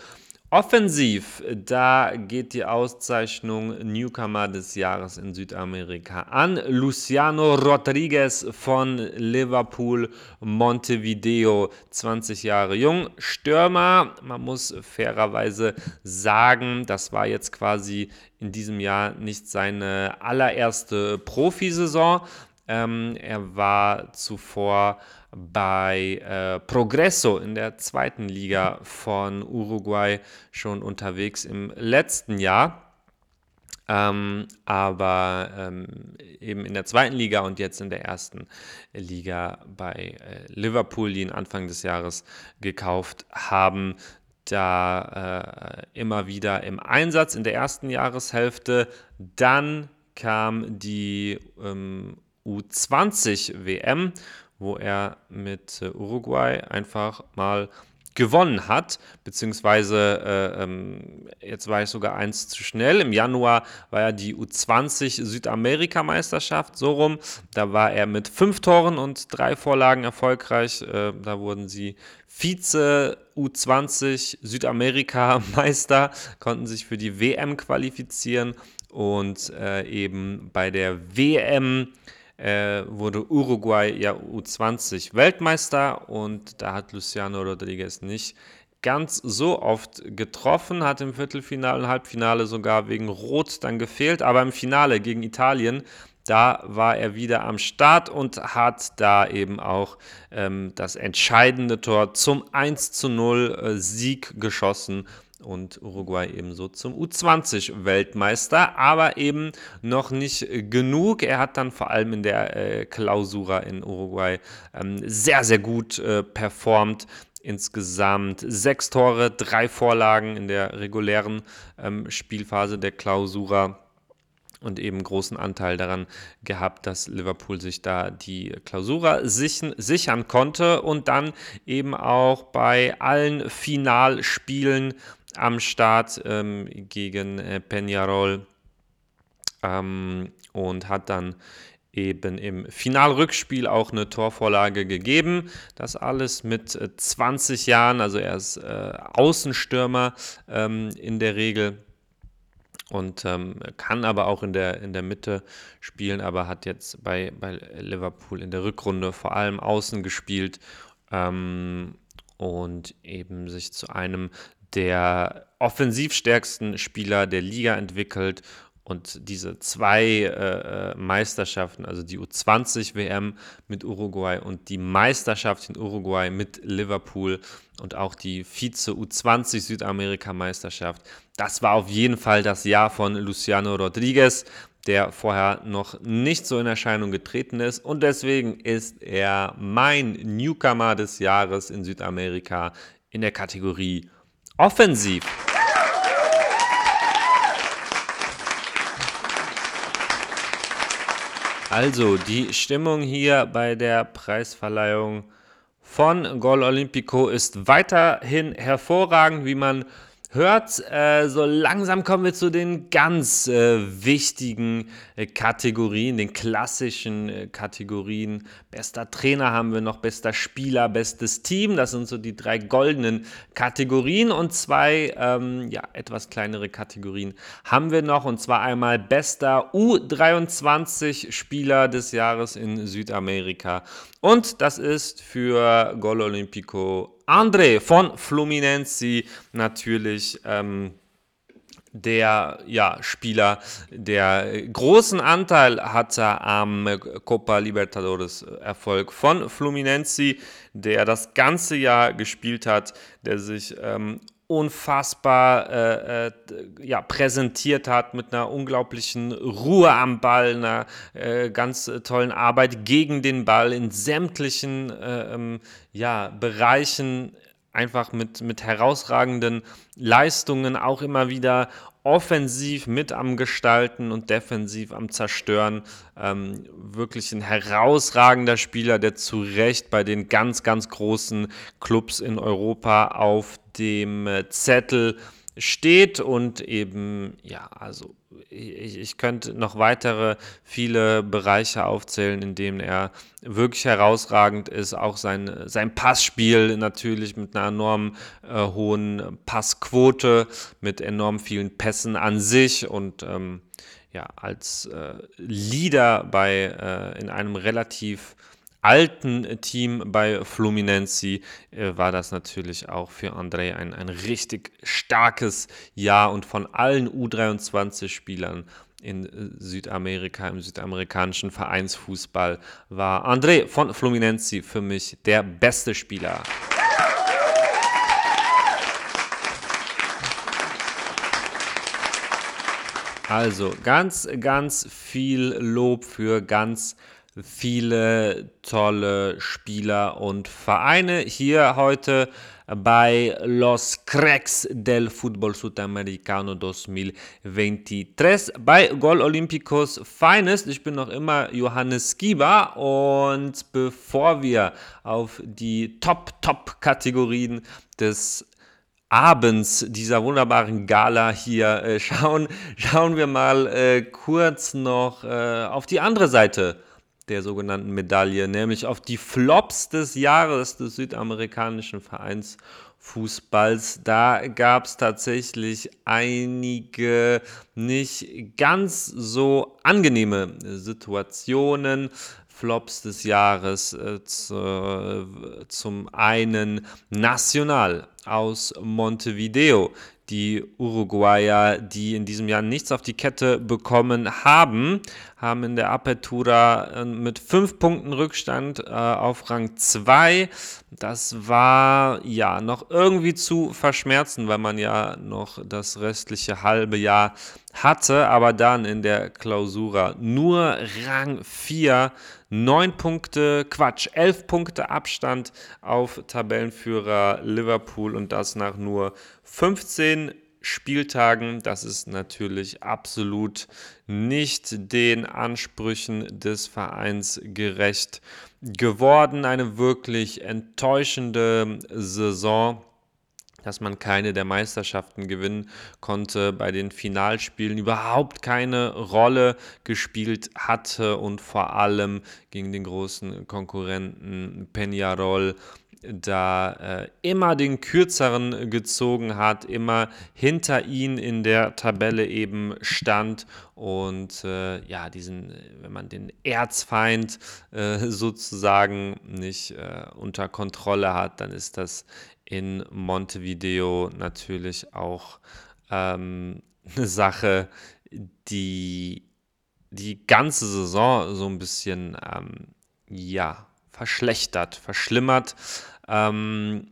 Offensiv, da geht die Auszeichnung Newcomer des Jahres in Südamerika an Luciano Rodriguez von Liverpool Montevideo, 20 Jahre jung, Stürmer. Man muss fairerweise sagen, das war jetzt quasi in diesem Jahr nicht seine allererste Profisaison. Ähm, er war zuvor bei äh, Progresso in der zweiten Liga von Uruguay schon unterwegs im letzten Jahr. Ähm, aber ähm, eben in der zweiten Liga und jetzt in der ersten Liga bei äh, Liverpool, die ihn Anfang des Jahres gekauft haben, da äh, immer wieder im Einsatz in der ersten Jahreshälfte. Dann kam die ähm, U20 WM, wo er mit äh, Uruguay einfach mal gewonnen hat, beziehungsweise äh, ähm, jetzt war ich sogar eins zu schnell. Im Januar war ja die U20 Südamerika-Meisterschaft so rum. Da war er mit fünf Toren und drei Vorlagen erfolgreich. Äh, da wurden sie Vize U20 Südamerika-Meister, konnten sich für die WM qualifizieren und äh, eben bei der WM äh, wurde Uruguay ja U20 Weltmeister und da hat Luciano Rodriguez nicht ganz so oft getroffen, hat im Viertelfinale und Halbfinale sogar wegen Rot dann gefehlt, aber im Finale gegen Italien, da war er wieder am Start und hat da eben auch ähm, das entscheidende Tor zum 1 zu 0 äh, Sieg geschossen und Uruguay ebenso zum U20-Weltmeister, aber eben noch nicht genug. Er hat dann vor allem in der äh, Klausura in Uruguay ähm, sehr, sehr gut äh, performt. Insgesamt sechs Tore, drei Vorlagen in der regulären ähm, Spielphase der Klausura und eben großen Anteil daran gehabt, dass Liverpool sich da die Klausura sichern, sichern konnte und dann eben auch bei allen Finalspielen am Start ähm, gegen äh, Peñarol ähm, und hat dann eben im Finalrückspiel auch eine Torvorlage gegeben. Das alles mit 20 äh, Jahren, also er ist äh, Außenstürmer ähm, in der Regel und ähm, kann aber auch in der, in der Mitte spielen, aber hat jetzt bei, bei Liverpool in der Rückrunde vor allem außen gespielt ähm, und eben sich zu einem der offensivstärksten Spieler der Liga entwickelt und diese zwei äh, äh Meisterschaften, also die U20 WM mit Uruguay und die Meisterschaft in Uruguay mit Liverpool und auch die Vize U20 Südamerika-Meisterschaft, das war auf jeden Fall das Jahr von Luciano Rodriguez, der vorher noch nicht so in Erscheinung getreten ist. Und deswegen ist er mein Newcomer des Jahres in Südamerika in der Kategorie Offensiv. Also, die Stimmung hier bei der Preisverleihung von Gol Olimpico ist weiterhin hervorragend, wie man hört, äh, so langsam kommen wir zu den ganz äh, wichtigen äh, Kategorien, den klassischen äh, Kategorien. Bester Trainer haben wir noch, bester Spieler, bestes Team. Das sind so die drei goldenen Kategorien und zwei ähm, ja, etwas kleinere Kategorien haben wir noch. Und zwar einmal bester U23-Spieler des Jahres in Südamerika. Und das ist für Gol Olimpico André von Fluminense natürlich ähm, der ja, Spieler, der großen Anteil hatte am Copa Libertadores Erfolg von Fluminense, der das ganze Jahr gespielt hat, der sich ähm, unfassbar äh, äh, ja, präsentiert hat mit einer unglaublichen Ruhe am Ball, einer äh, ganz tollen Arbeit gegen den Ball in sämtlichen äh, ähm, ja, Bereichen einfach mit, mit herausragenden Leistungen auch immer wieder offensiv mit am Gestalten und defensiv am Zerstören. Ähm, wirklich ein herausragender Spieler, der zu Recht bei den ganz, ganz großen Clubs in Europa auf dem äh, Zettel steht und eben, ja, also ich, ich, könnte noch weitere viele Bereiche aufzählen, in denen er wirklich herausragend ist. Auch sein, sein Passspiel natürlich mit einer enorm äh, hohen Passquote, mit enorm vielen Pässen an sich und ähm, ja, als äh, Leader bei, äh, in einem relativ alten Team bei Fluminense äh, war das natürlich auch für André ein, ein richtig starkes Jahr und von allen U23-Spielern in äh, Südamerika, im südamerikanischen Vereinsfußball, war André von Fluminense für mich der beste Spieler. Also ganz, ganz viel Lob für ganz viele tolle Spieler und Vereine hier heute bei Los Cracks del Fútbol Sudamericano 2023 bei Gol Olímpicos Finest. Ich bin noch immer Johannes Giba und bevor wir auf die Top-Top-Kategorien des Abends dieser wunderbaren Gala hier äh, schauen, schauen wir mal äh, kurz noch äh, auf die andere Seite der sogenannten Medaille, nämlich auf die Flops des Jahres des südamerikanischen Vereins Fußballs. Da gab es tatsächlich einige nicht ganz so angenehme Situationen. Flops des Jahres. Äh, zu, zum einen National aus Montevideo, die Uruguayer, die in diesem Jahr nichts auf die Kette bekommen haben, haben in der Apertura äh, mit fünf Punkten Rückstand äh, auf Rang 2. Das war ja noch irgendwie zu verschmerzen, weil man ja noch das restliche halbe Jahr hatte, aber dann in der Klausura nur Rang 4 9 Punkte, Quatsch, 11 Punkte Abstand auf Tabellenführer Liverpool und das nach nur 15 Spieltagen. Das ist natürlich absolut nicht den Ansprüchen des Vereins gerecht geworden. Eine wirklich enttäuschende Saison dass man keine der Meisterschaften gewinnen konnte, bei den Finalspielen überhaupt keine Rolle gespielt hatte und vor allem gegen den großen Konkurrenten Peñarol da äh, immer den kürzeren gezogen hat, immer hinter ihn in der Tabelle eben stand und äh, ja, diesen, wenn man den Erzfeind äh, sozusagen nicht äh, unter Kontrolle hat, dann ist das in Montevideo natürlich auch ähm, eine Sache, die die ganze Saison so ein bisschen ähm, ja, verschlechtert, verschlimmert. Ähm,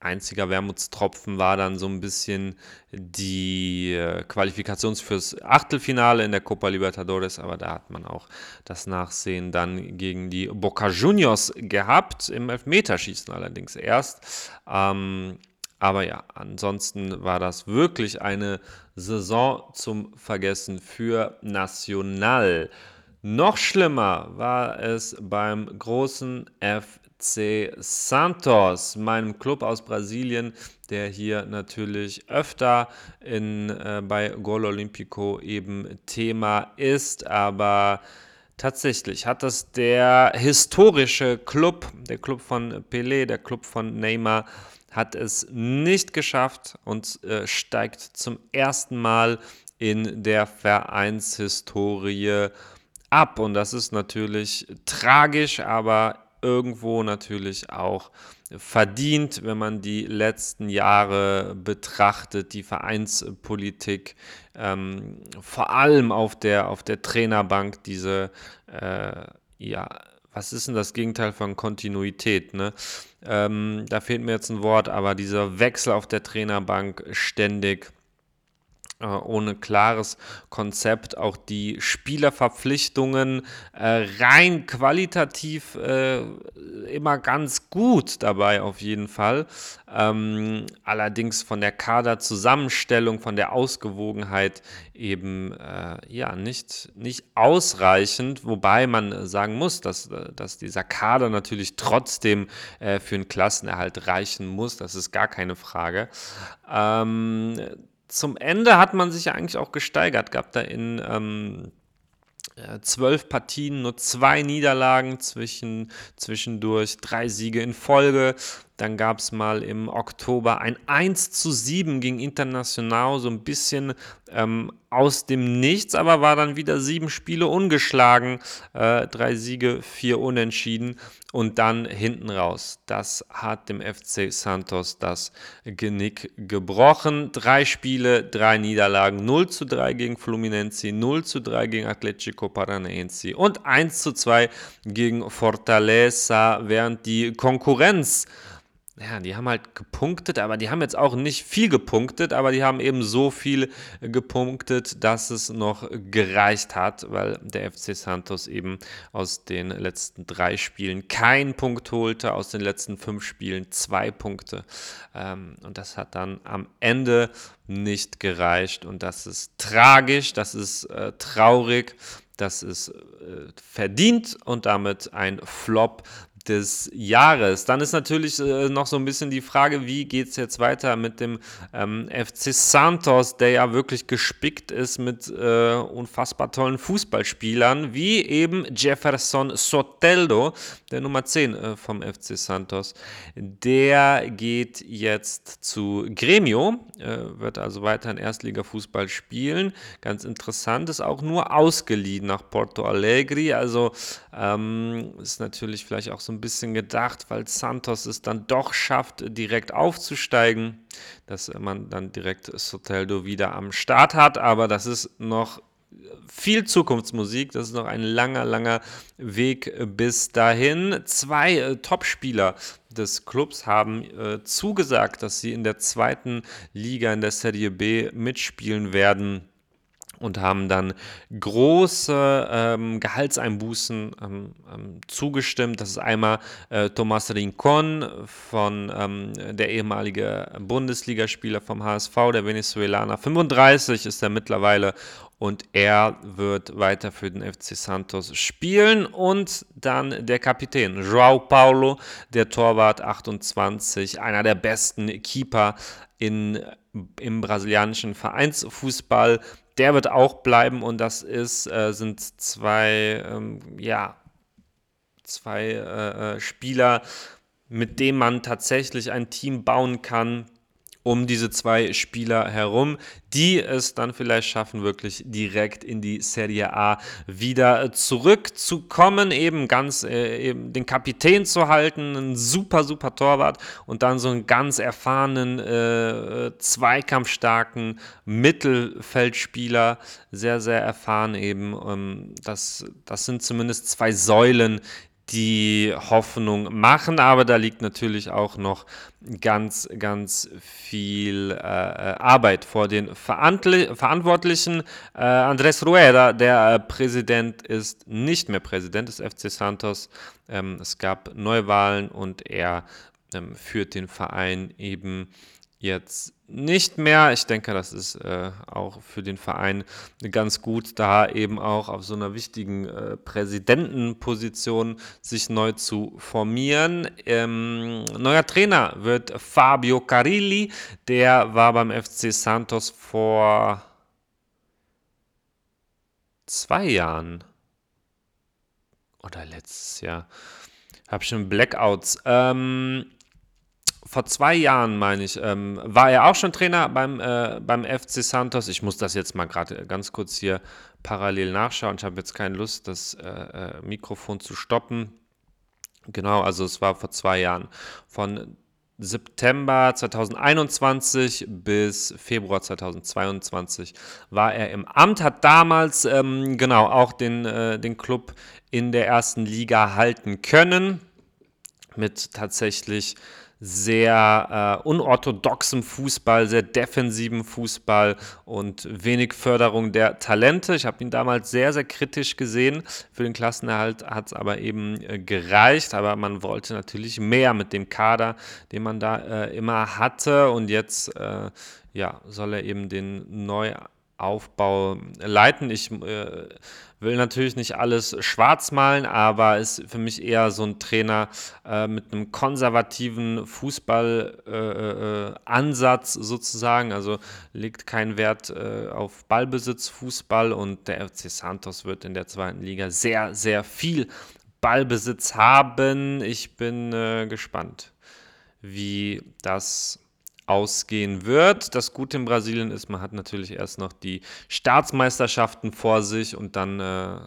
Einziger Wermutstropfen war dann so ein bisschen die äh, Qualifikation fürs Achtelfinale in der Copa Libertadores, aber da hat man auch das Nachsehen dann gegen die Boca Juniors gehabt, im Elfmeterschießen allerdings erst. Ähm, aber ja, ansonsten war das wirklich eine Saison zum Vergessen für Nacional. Noch schlimmer war es beim großen FC. FC Santos, meinem Club aus Brasilien, der hier natürlich öfter in, äh, bei Gol Olímpico eben Thema ist, aber tatsächlich hat das der historische Club, der Club von Pelé, der Club von Neymar, hat es nicht geschafft und äh, steigt zum ersten Mal in der Vereinshistorie ab. Und das ist natürlich tragisch, aber irgendwo natürlich auch verdient, wenn man die letzten Jahre betrachtet, die Vereinspolitik, ähm, vor allem auf der, auf der Trainerbank, diese, äh, ja, was ist denn das Gegenteil von Kontinuität? Ne? Ähm, da fehlt mir jetzt ein Wort, aber dieser Wechsel auf der Trainerbank ständig ohne klares Konzept. Auch die Spielerverpflichtungen äh, rein qualitativ äh, immer ganz gut dabei auf jeden Fall. Ähm, allerdings von der Kaderzusammenstellung, von der Ausgewogenheit eben äh, ja nicht, nicht ausreichend, wobei man sagen muss, dass, dass dieser Kader natürlich trotzdem äh, für einen Klassenerhalt reichen muss. Das ist gar keine Frage. Ähm, zum Ende hat man sich eigentlich auch gesteigert gehabt. Da in ähm, äh, zwölf Partien nur zwei Niederlagen, zwischen, zwischendurch drei Siege in Folge. Dann gab es mal im Oktober ein 1 zu 7 gegen International, so ein bisschen ähm, aus dem Nichts, aber war dann wieder sieben Spiele ungeschlagen, äh, drei Siege, vier Unentschieden und dann hinten raus. Das hat dem FC Santos das Genick gebrochen. Drei Spiele, drei Niederlagen, 0 zu 3 gegen Fluminense, 0 zu 3 gegen Atletico Paranaense und 1 zu 2 gegen Fortaleza, während die Konkurrenz ja, die haben halt gepunktet, aber die haben jetzt auch nicht viel gepunktet, aber die haben eben so viel gepunktet, dass es noch gereicht hat, weil der FC Santos eben aus den letzten drei Spielen keinen Punkt holte, aus den letzten fünf Spielen zwei Punkte. Ähm, und das hat dann am Ende nicht gereicht und das ist tragisch, das ist äh, traurig. Das ist äh, verdient und damit ein Flop des Jahres. Dann ist natürlich äh, noch so ein bisschen die Frage, wie geht es jetzt weiter mit dem ähm, FC Santos, der ja wirklich gespickt ist mit äh, unfassbar tollen Fußballspielern, wie eben Jefferson Soteldo, der Nummer 10 äh, vom FC Santos. Der geht jetzt zu Gremio, äh, wird also weiter in Erstliga-Fußball spielen. Ganz interessant, ist auch nur ausgeliehen nach Porto Alegre, also ähm, ist natürlich vielleicht auch so ein bisschen gedacht, weil Santos es dann doch schafft, direkt aufzusteigen, dass man dann direkt Soteldo wieder am Start hat. Aber das ist noch viel Zukunftsmusik. Das ist noch ein langer, langer Weg bis dahin. Zwei äh, Topspieler des Clubs haben äh, zugesagt, dass sie in der zweiten Liga in der Serie B mitspielen werden und haben dann große ähm, Gehaltseinbußen ähm, ähm, zugestimmt. Das ist einmal äh, Thomas Rincon von ähm, der ehemalige Bundesligaspieler vom HSV, der Venezuelaner. 35 ist er mittlerweile und er wird weiter für den FC Santos spielen und dann der Kapitän João Paulo, der Torwart 28, einer der besten Keeper in, im brasilianischen Vereinsfußball der wird auch bleiben und das ist, äh, sind zwei, ähm, ja, zwei äh, äh Spieler, mit denen man tatsächlich ein Team bauen kann, um diese zwei Spieler herum, die es dann vielleicht schaffen, wirklich direkt in die Serie A wieder zurückzukommen, eben ganz äh, eben den Kapitän zu halten, einen super, super Torwart und dann so einen ganz erfahrenen, äh, zweikampfstarken Mittelfeldspieler, sehr, sehr erfahren eben. Ähm, das, das sind zumindest zwei Säulen, die Hoffnung machen, aber da liegt natürlich auch noch ganz, ganz viel äh, Arbeit vor den Verantli Verantwortlichen. Äh, Andrés Rueda, der äh, Präsident, ist nicht mehr Präsident des FC Santos. Ähm, es gab Neuwahlen und er ähm, führt den Verein eben jetzt nicht mehr. Ich denke, das ist äh, auch für den Verein ganz gut, da eben auch auf so einer wichtigen äh, Präsidentenposition sich neu zu formieren. Ähm, neuer Trainer wird Fabio Carilli, der war beim FC Santos vor zwei Jahren oder letztes Jahr. Habe schon Blackouts. Ähm, vor zwei Jahren, meine ich, ähm, war er auch schon Trainer beim, äh, beim FC Santos. Ich muss das jetzt mal gerade ganz kurz hier parallel nachschauen. Ich habe jetzt keine Lust, das äh, äh, Mikrofon zu stoppen. Genau, also es war vor zwei Jahren. Von September 2021 bis Februar 2022 war er im Amt, hat damals ähm, genau auch den, äh, den Club in der ersten Liga halten können mit tatsächlich sehr äh, unorthodoxem Fußball, sehr defensiven Fußball und wenig Förderung der Talente. Ich habe ihn damals sehr, sehr kritisch gesehen. Für den Klassenerhalt hat es aber eben äh, gereicht, aber man wollte natürlich mehr mit dem Kader, den man da äh, immer hatte und jetzt äh, ja, soll er eben den Neuaufbau leiten. Ich äh, will natürlich nicht alles schwarz malen, aber ist für mich eher so ein Trainer äh, mit einem konservativen Fußballansatz äh, äh, sozusagen. Also legt keinen Wert äh, auf Ballbesitz, Fußball und der FC Santos wird in der zweiten Liga sehr, sehr viel Ballbesitz haben. Ich bin äh, gespannt wie das ausgehen wird. Das Gute in Brasilien ist, man hat natürlich erst noch die Staatsmeisterschaften vor sich und dann äh,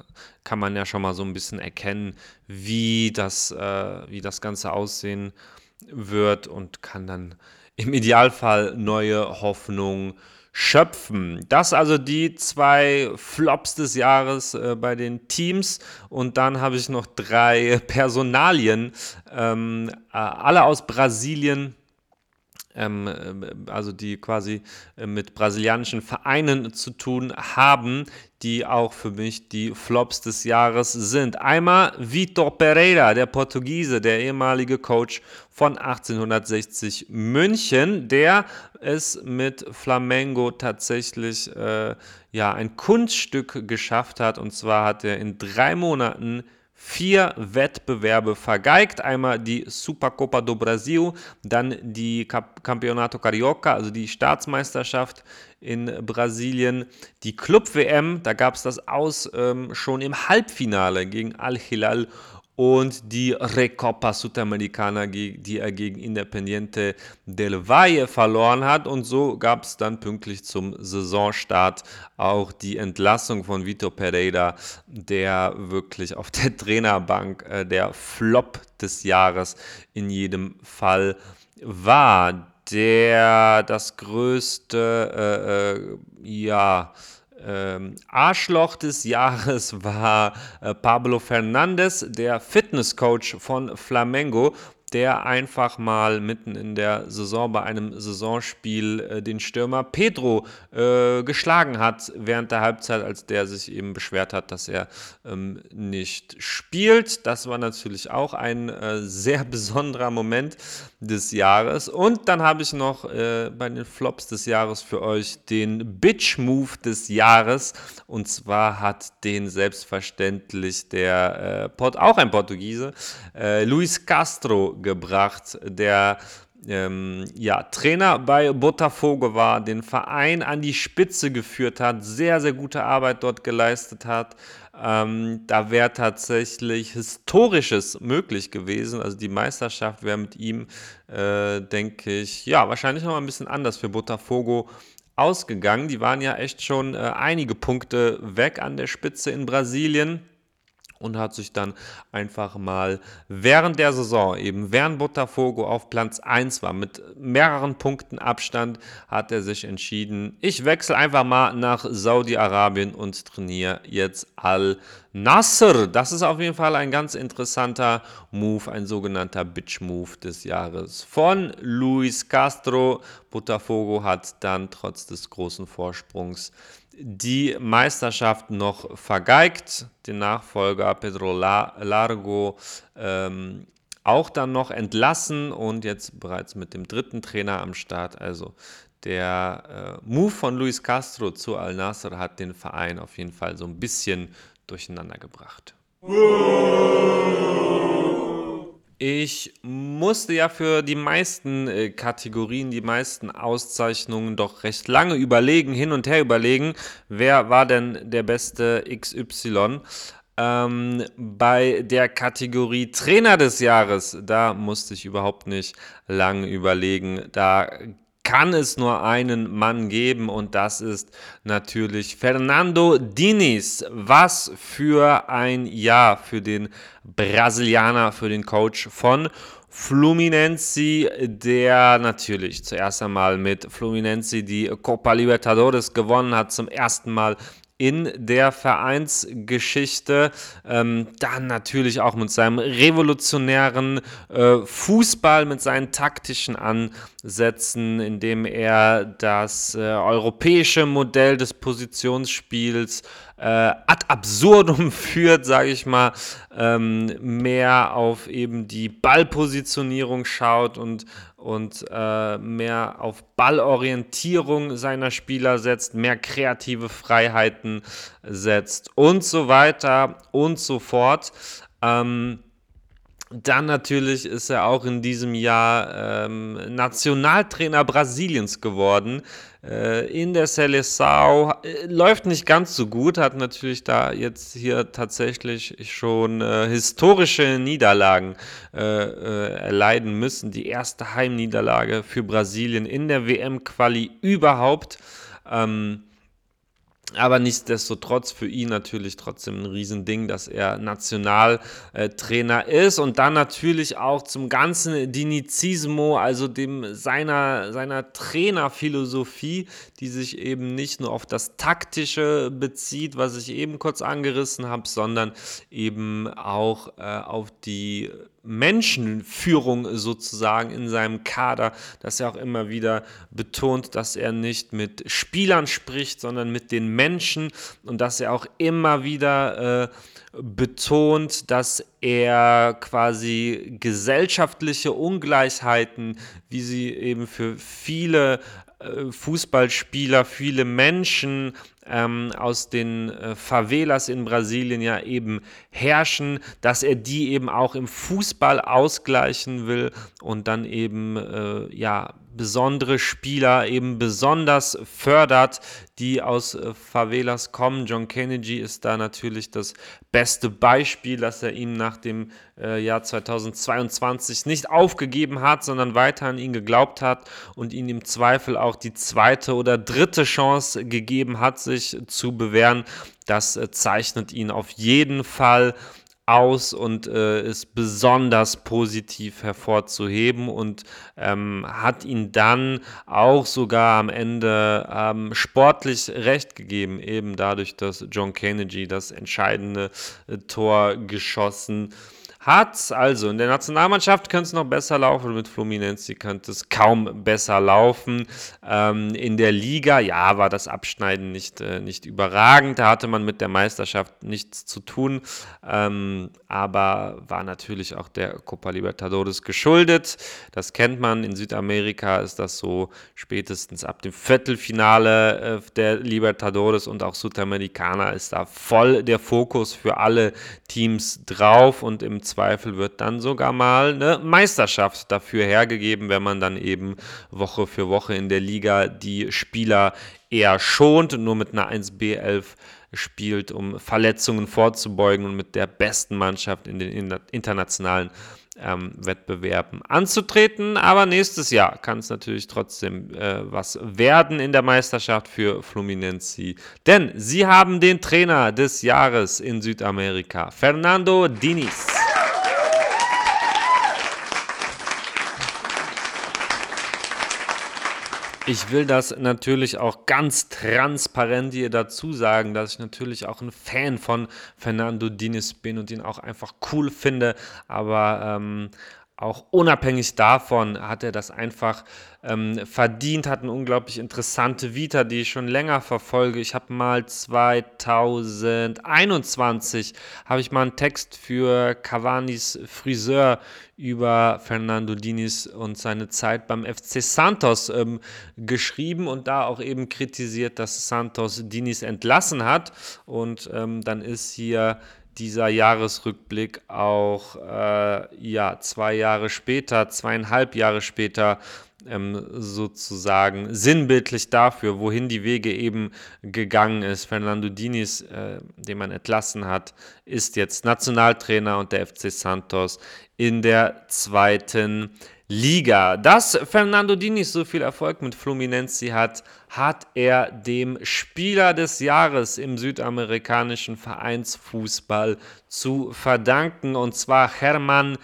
kann man ja schon mal so ein bisschen erkennen, wie das, äh, wie das Ganze aussehen wird und kann dann im Idealfall neue Hoffnung schöpfen. Das also die zwei Flops des Jahres äh, bei den Teams und dann habe ich noch drei Personalien, ähm, äh, alle aus Brasilien ähm, äh, also die quasi äh, mit brasilianischen Vereinen zu tun haben, die auch für mich die Flops des Jahres sind. Einmal Vitor Pereira, der Portugiese, der ehemalige Coach von 1860 München, der es mit Flamengo tatsächlich äh, ja ein Kunststück geschafft hat. Und zwar hat er in drei Monaten vier Wettbewerbe vergeigt. Einmal die Supercopa do Brasil, dann die Campeonato Carioca, also die Staatsmeisterschaft in Brasilien, die Club-WM, da gab es das aus ähm, schon im Halbfinale gegen Al-Hilal und die Recopa Sudamericana, die er gegen Independiente del Valle verloren hat. Und so gab es dann pünktlich zum Saisonstart auch die Entlassung von Vitor Pereira, der wirklich auf der Trainerbank äh, der Flop des Jahres in jedem Fall war. Der das größte, äh, äh, ja, ähm, Arschloch des Jahres war äh, Pablo Fernandes, der Fitnesscoach von Flamengo, der einfach mal mitten in der Saison bei einem Saisonspiel äh, den Stürmer Pedro äh, geschlagen hat während der Halbzeit, als der sich eben beschwert hat, dass er ähm, nicht spielt. Das war natürlich auch ein äh, sehr besonderer Moment des Jahres. Und dann habe ich noch äh, bei den Flops des Jahres für euch den Bitch-Move des Jahres. Und zwar hat den selbstverständlich der äh, Port, auch ein Portugiese, äh, Luis Castro gebracht, der ähm, ja, Trainer bei Botafogo war, den Verein an die Spitze geführt hat, sehr, sehr gute Arbeit dort geleistet hat. Ähm, da wäre tatsächlich Historisches möglich gewesen. Also die Meisterschaft wäre mit ihm, äh, denke ich, ja, wahrscheinlich noch mal ein bisschen anders für Botafogo ausgegangen. Die waren ja echt schon äh, einige Punkte weg an der Spitze in Brasilien und hat sich dann einfach mal während der Saison, eben während Botafogo auf Platz 1 war, mit mehreren Punkten Abstand, hat er sich entschieden, ich wechsle einfach mal nach Saudi-Arabien und trainiere jetzt Al-Nasser. Das ist auf jeden Fall ein ganz interessanter Move, ein sogenannter Bitch-Move des Jahres von Luis Castro. Botafogo hat dann trotz des großen Vorsprungs die Meisterschaft noch vergeigt. Den Nachfolger Pedro Largo ähm, auch dann noch entlassen und jetzt bereits mit dem dritten Trainer am Start. Also der äh, Move von Luis Castro zu Al Nasser hat den Verein auf jeden Fall so ein bisschen durcheinander gebracht. Ich musste ja für die meisten äh, Kategorien, die meisten Auszeichnungen doch recht lange überlegen, hin und her überlegen, wer war denn der beste XY. Ähm, bei der Kategorie Trainer des Jahres, da musste ich überhaupt nicht lange überlegen. Da kann es nur einen Mann geben und das ist natürlich Fernando Diniz. Was für ein Jahr für den Brasilianer, für den Coach von Fluminense, der natürlich zuerst einmal mit Fluminense die Copa Libertadores gewonnen hat, zum ersten Mal in der Vereinsgeschichte. Ähm, dann natürlich auch mit seinem revolutionären äh, Fußball, mit seinen taktischen Ansätzen, indem er das äh, europäische Modell des Positionsspiels äh, ad absurdum führt, sage ich mal, ähm, mehr auf eben die Ballpositionierung schaut und, und äh, mehr auf Ballorientierung seiner Spieler setzt, mehr kreative Freiheiten setzt und so weiter und so fort. Ähm, Dann natürlich ist er auch in diesem Jahr ähm, Nationaltrainer Brasiliens geworden. Äh, in der Seleção äh, läuft nicht ganz so gut, hat natürlich da jetzt hier tatsächlich schon äh, historische Niederlagen äh, äh, erleiden müssen. Die erste Heimniederlage für Brasilien in der WM-Quali überhaupt. Ähm, aber nichtsdestotrotz für ihn natürlich trotzdem ein Riesending, dass er Nationaltrainer ist und dann natürlich auch zum ganzen Dinizismo, also dem seiner, seiner Trainerphilosophie, die sich eben nicht nur auf das Taktische bezieht, was ich eben kurz angerissen habe, sondern eben auch äh, auf die Menschenführung sozusagen in seinem Kader, dass er auch immer wieder betont, dass er nicht mit Spielern spricht, sondern mit den Menschen. Und dass er auch immer wieder äh, betont, dass er quasi gesellschaftliche Ungleichheiten, wie sie eben für viele äh, Fußballspieler, viele Menschen ähm, aus den äh, Favelas in Brasilien ja eben herrschen, dass er die eben auch im Fußball ausgleichen will und dann eben äh, ja besondere Spieler eben besonders fördert, die aus äh, Favelas kommen. John Kennedy ist da natürlich das beste Beispiel, dass er ihm nach dem äh, Jahr 2022 nicht aufgegeben hat, sondern weiter an ihn geglaubt hat und ihn im Zweifel auch die zweite oder dritte Chance gegeben hat, sich zu bewähren. Das äh, zeichnet ihn auf jeden Fall aus und äh, ist besonders positiv hervorzuheben und ähm, hat ihn dann auch sogar am Ende ähm, sportlich recht gegeben, eben dadurch, dass John Kennedy das entscheidende äh, Tor geschossen hat hat. Also in der Nationalmannschaft könnte es noch besser laufen, mit Fluminense könnte es kaum besser laufen. Ähm, in der Liga, ja, war das Abschneiden nicht, äh, nicht überragend. Da hatte man mit der Meisterschaft nichts zu tun, ähm, aber war natürlich auch der Copa Libertadores geschuldet. Das kennt man. In Südamerika ist das so spätestens ab dem Viertelfinale äh, der Libertadores und auch Südamerikaner ist da voll der Fokus für alle Teams drauf und im Zweifel wird dann sogar mal eine Meisterschaft dafür hergegeben, wenn man dann eben Woche für Woche in der Liga die Spieler eher schont und nur mit einer 1B11 spielt, um Verletzungen vorzubeugen und mit der besten Mannschaft in den internationalen ähm, Wettbewerben anzutreten. Aber nächstes Jahr kann es natürlich trotzdem äh, was werden in der Meisterschaft für Fluminense. Denn sie haben den Trainer des Jahres in Südamerika, Fernando Diniz. Ich will das natürlich auch ganz transparent hier dazu sagen, dass ich natürlich auch ein Fan von Fernando Diniz bin und ihn auch einfach cool finde. Aber ähm, auch unabhängig davon hat er das einfach ähm, verdient, hat eine unglaublich interessante Vita, die ich schon länger verfolge. Ich habe mal 2021 habe ich mal einen Text für Cavani's Friseur über Fernando Diniz und seine Zeit beim FC Santos ähm, geschrieben und da auch eben kritisiert, dass Santos Diniz entlassen hat. Und ähm, dann ist hier dieser Jahresrückblick auch äh, ja, zwei Jahre später, zweieinhalb Jahre später ähm, sozusagen sinnbildlich dafür, wohin die Wege eben gegangen ist. Fernando Diniz, äh, den man entlassen hat, ist jetzt Nationaltrainer und der FC Santos in der zweiten Liga. Dass Fernando Diniz so viel Erfolg mit Fluminense hat, hat er dem Spieler des Jahres im südamerikanischen Vereinsfußball zu verdanken, und zwar Herman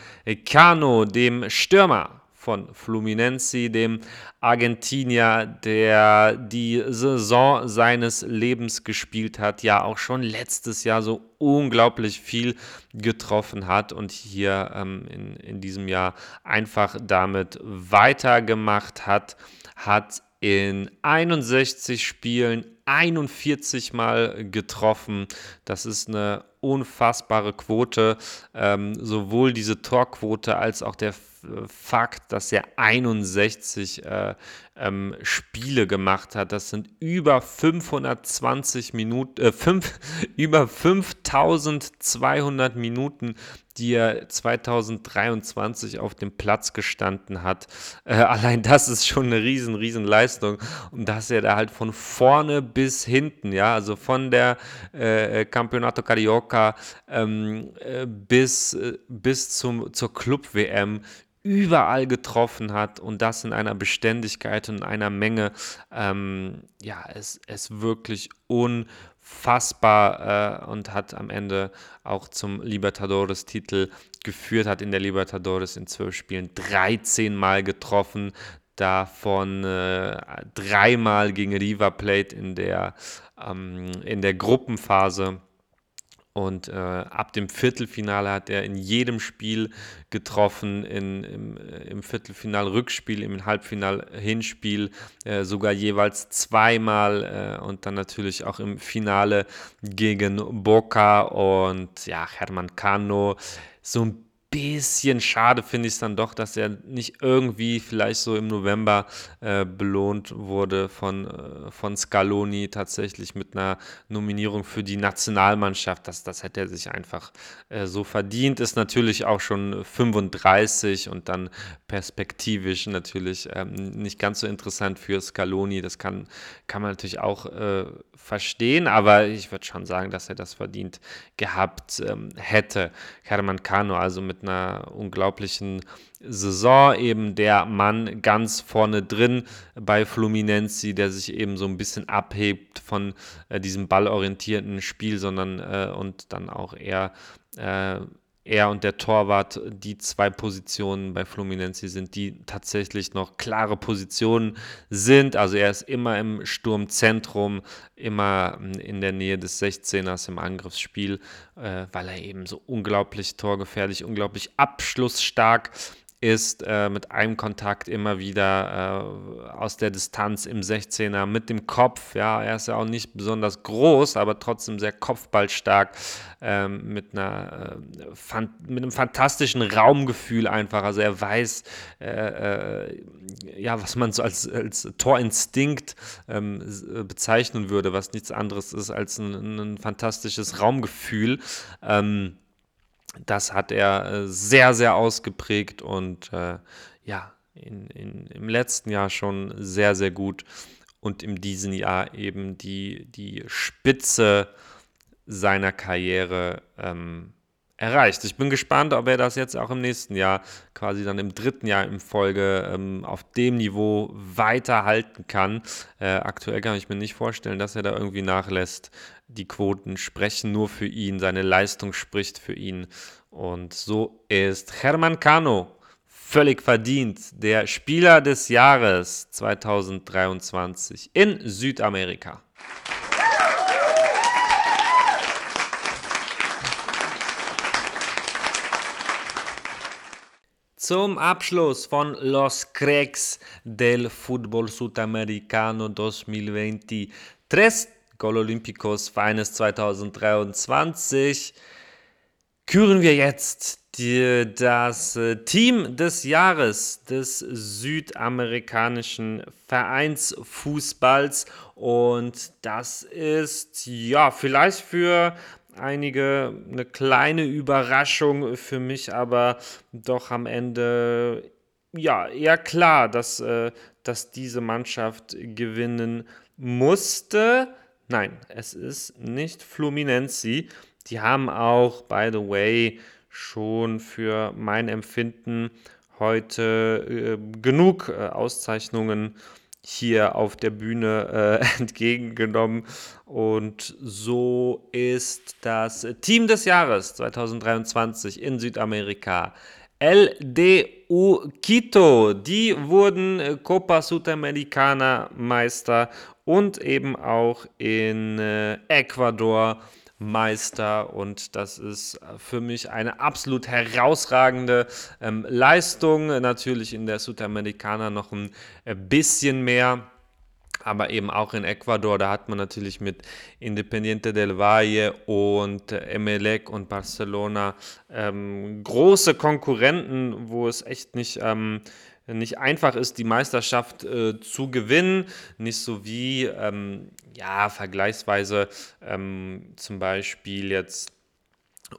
Cano, dem Stürmer von Fluminense, dem Argentinier, der die Saison seines Lebens gespielt hat, ja auch schon letztes Jahr so unglaublich viel getroffen hat und hier ähm, in, in diesem Jahr einfach damit weitergemacht hat, hat in 61 Spielen 41 Mal getroffen. Das ist eine unfassbare Quote. Ähm, sowohl diese Torquote als auch der Fakt, dass er 61 äh, ähm, Spiele gemacht hat. Das sind über 520 Minuten, äh, fünf, über 5200 Minuten, die er 2023 auf dem Platz gestanden hat. Äh, allein das ist schon eine riesen, riesen Leistung. Und dass er da halt von vorne bis hinten, ja, also von der äh, Campeonato Carioca ähm, äh, bis, äh, bis zum, zur Club-WM überall getroffen hat und das in einer Beständigkeit und einer Menge. Ähm, ja, es ist wirklich unfassbar äh, und hat am Ende auch zum Libertadores-Titel geführt, hat in der Libertadores in zwölf Spielen 13 Mal getroffen, davon äh, dreimal gegen River Plate in der, ähm, in der Gruppenphase. Und äh, ab dem Viertelfinale hat er in jedem Spiel getroffen, in, im, äh, im Viertelfinal-Rückspiel, im Halbfinal-Hinspiel äh, sogar jeweils zweimal äh, und dann natürlich auch im Finale gegen Boca und ja, Herman Cano. So ein bisschen schade finde ich es dann doch, dass er nicht irgendwie vielleicht so im November äh, belohnt wurde von, äh, von Scaloni tatsächlich mit einer Nominierung für die Nationalmannschaft. Das, das hätte er sich einfach äh, so verdient. Ist natürlich auch schon 35 und dann perspektivisch natürlich ähm, nicht ganz so interessant für Scaloni. Das kann, kann man natürlich auch äh, verstehen, aber ich würde schon sagen, dass er das verdient gehabt ähm, hätte. Hermann Cano, also mit einer unglaublichen Saison, eben der Mann ganz vorne drin bei Fluminense, der sich eben so ein bisschen abhebt von äh, diesem ballorientierten Spiel, sondern äh, und dann auch eher äh, er und der Torwart die zwei Positionen bei Fluminense sind, die tatsächlich noch klare Positionen sind. Also er ist immer im Sturmzentrum, immer in der Nähe des 16ers im Angriffsspiel, äh, weil er eben so unglaublich torgefährlich, unglaublich abschlussstark ist äh, mit einem Kontakt immer wieder äh, aus der Distanz im 16er mit dem Kopf. Ja, er ist ja auch nicht besonders groß, aber trotzdem sehr kopfballstark ähm, mit, einer, äh, mit einem fantastischen Raumgefühl einfach. Also er weiß, äh, äh, ja, was man so als, als Torinstinkt ähm, bezeichnen würde, was nichts anderes ist als ein, ein fantastisches Raumgefühl. Ähm, das hat er äh, sehr, sehr ausgeprägt und äh, ja, in, in, im letzten Jahr schon sehr, sehr gut und in diesem Jahr eben die, die Spitze seiner Karriere ähm, erreicht. Ich bin gespannt, ob er das jetzt auch im nächsten Jahr, quasi dann im dritten Jahr in Folge, ähm, auf dem Niveau weiterhalten kann. Äh, aktuell kann ich mir nicht vorstellen, dass er da irgendwie nachlässt. Die Quoten sprechen nur für ihn, seine Leistung spricht für ihn. Und so ist Herman Cano völlig verdient der Spieler des Jahres 2023 in Südamerika. Zum Abschluss von Los Cracks del Fútbol Sudamericano 2023 Gol Olímpicos Feines 2023 küren wir jetzt die, das äh, Team des Jahres des südamerikanischen Vereinsfußballs. Und das ist ja vielleicht für einige eine kleine Überraschung für mich, aber doch am Ende ja eher klar, dass, äh, dass diese Mannschaft gewinnen musste. Nein, es ist nicht Fluminense. Die haben auch, by the way, schon für mein Empfinden heute äh, genug äh, Auszeichnungen hier auf der Bühne äh, entgegengenommen. Und so ist das Team des Jahres 2023 in Südamerika. LDU Quito, die wurden Copa Sudamericana Meister und eben auch in äh, Ecuador Meister und das ist für mich eine absolut herausragende ähm, Leistung. Natürlich in der Südamerikaner noch ein äh, bisschen mehr aber eben auch in Ecuador, da hat man natürlich mit Independiente del Valle und Emelec und Barcelona ähm, große Konkurrenten, wo es echt nicht ähm, nicht einfach ist, die Meisterschaft äh, zu gewinnen. Nicht so wie, ähm, ja, vergleichsweise ähm, zum Beispiel jetzt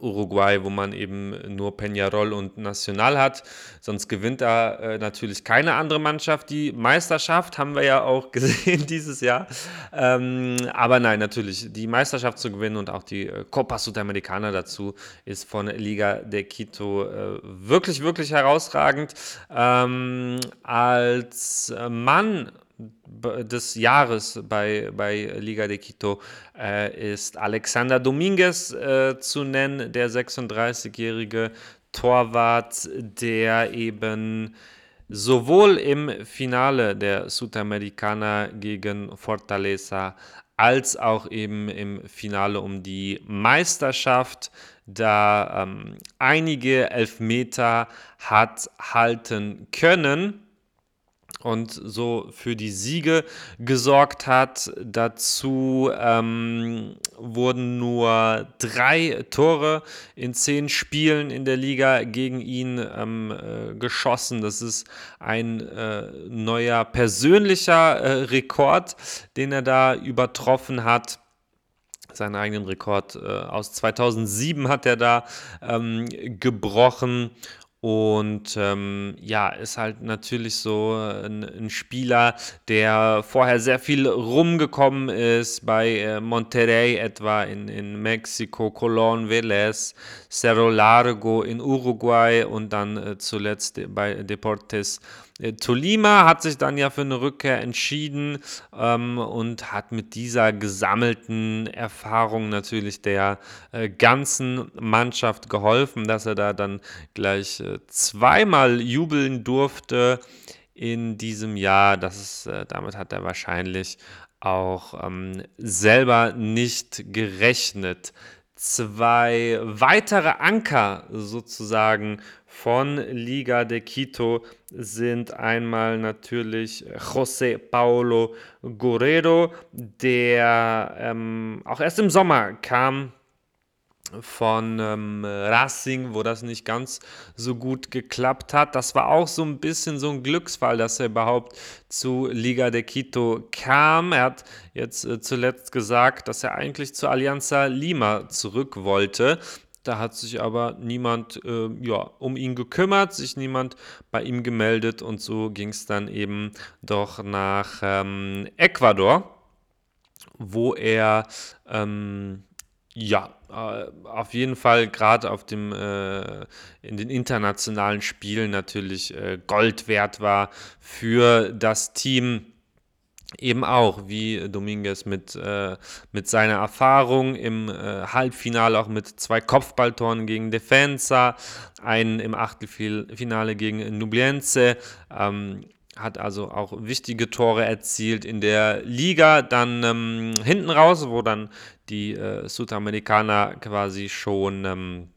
Uruguay, wo man eben nur Peñarol und Nacional hat. Sonst gewinnt da äh, natürlich keine andere Mannschaft die Meisterschaft, haben wir ja auch gesehen dieses Jahr. Ähm, aber nein, natürlich, die Meisterschaft zu gewinnen und auch die äh, Copa Sudamericana dazu ist von Liga de Quito äh, wirklich, wirklich herausragend. Ähm, als Mann des Jahres bei, bei Liga de Quito äh, ist Alexander Dominguez äh, zu nennen, der 36-jährige Torwart, der eben sowohl im Finale der Sudamericana gegen Fortaleza als auch eben im Finale um die Meisterschaft da ähm, einige Elfmeter hat halten können und so für die Siege gesorgt hat. Dazu ähm, wurden nur drei Tore in zehn Spielen in der Liga gegen ihn ähm, äh, geschossen. Das ist ein äh, neuer persönlicher äh, Rekord, den er da übertroffen hat seinen eigenen Rekord äh, aus 2007 hat er da ähm, gebrochen und ähm, ja, ist halt natürlich so ein, ein, Spieler, der vorher sehr viel rumgekommen ist, bei äh, Monterrey etwa in, in Mexiko, Colón, Vélez, Cerro Largo in Uruguay und dann äh, zuletzt bei Deportes äh, Tolima hat sich dann ja für eine Rückkehr entschieden ähm, und hat mit dieser gesammelten Erfahrung natürlich der äh, ganzen Mannschaft geholfen, dass er da dann gleich äh, zweimal jubeln durfte in diesem Jahr. Das ist, äh, damit hat er wahrscheinlich auch ähm, selber nicht gerechnet. Zwei weitere Anker sozusagen von Liga de Quito sind einmal natürlich José Paulo Guerrero, der ähm, auch erst im Sommer kam von ähm, Racing, wo das nicht ganz so gut geklappt hat. Das war auch so ein bisschen so ein Glücksfall, dass er überhaupt zu Liga de Quito kam. Er hat jetzt äh, zuletzt gesagt, dass er eigentlich zu Alianza Lima zurück wollte. Da hat sich aber niemand äh, ja, um ihn gekümmert, sich niemand bei ihm gemeldet. Und so ging es dann eben doch nach ähm, Ecuador, wo er ähm, ja, äh, auf jeden Fall gerade auf dem äh, in den internationalen Spielen natürlich äh, Gold wert war für das Team eben auch, wie Dominguez mit, äh, mit seiner Erfahrung im äh, Halbfinale, auch mit zwei Kopfballtoren gegen Defensa, einen im Achtelfinale gegen Nubliense, ähm, hat also auch wichtige Tore erzielt in der Liga. Dann ähm, hinten raus, wo dann die äh, Südamerikaner quasi schon ähm,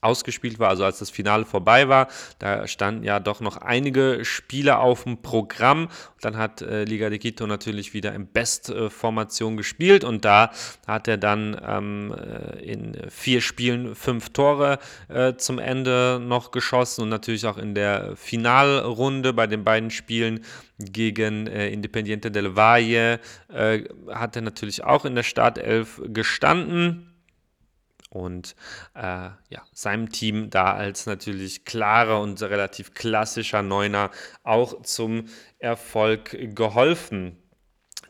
ausgespielt war, also als das Finale vorbei war, da standen ja doch noch einige Spiele auf dem Programm. dann hat äh, Liga de Quito natürlich wieder in Bestformation gespielt und da hat er dann ähm, äh, in vier Spielen fünf Tore äh, zum Ende noch geschossen und natürlich auch in der Finalrunde bei den beiden Spielen gegen äh, Independiente del Valle äh, hat er natürlich auch in der Startelf gestanden und äh, ja, seinem Team da als natürlich klarer und relativ klassischer Neuner auch zum Erfolg geholfen.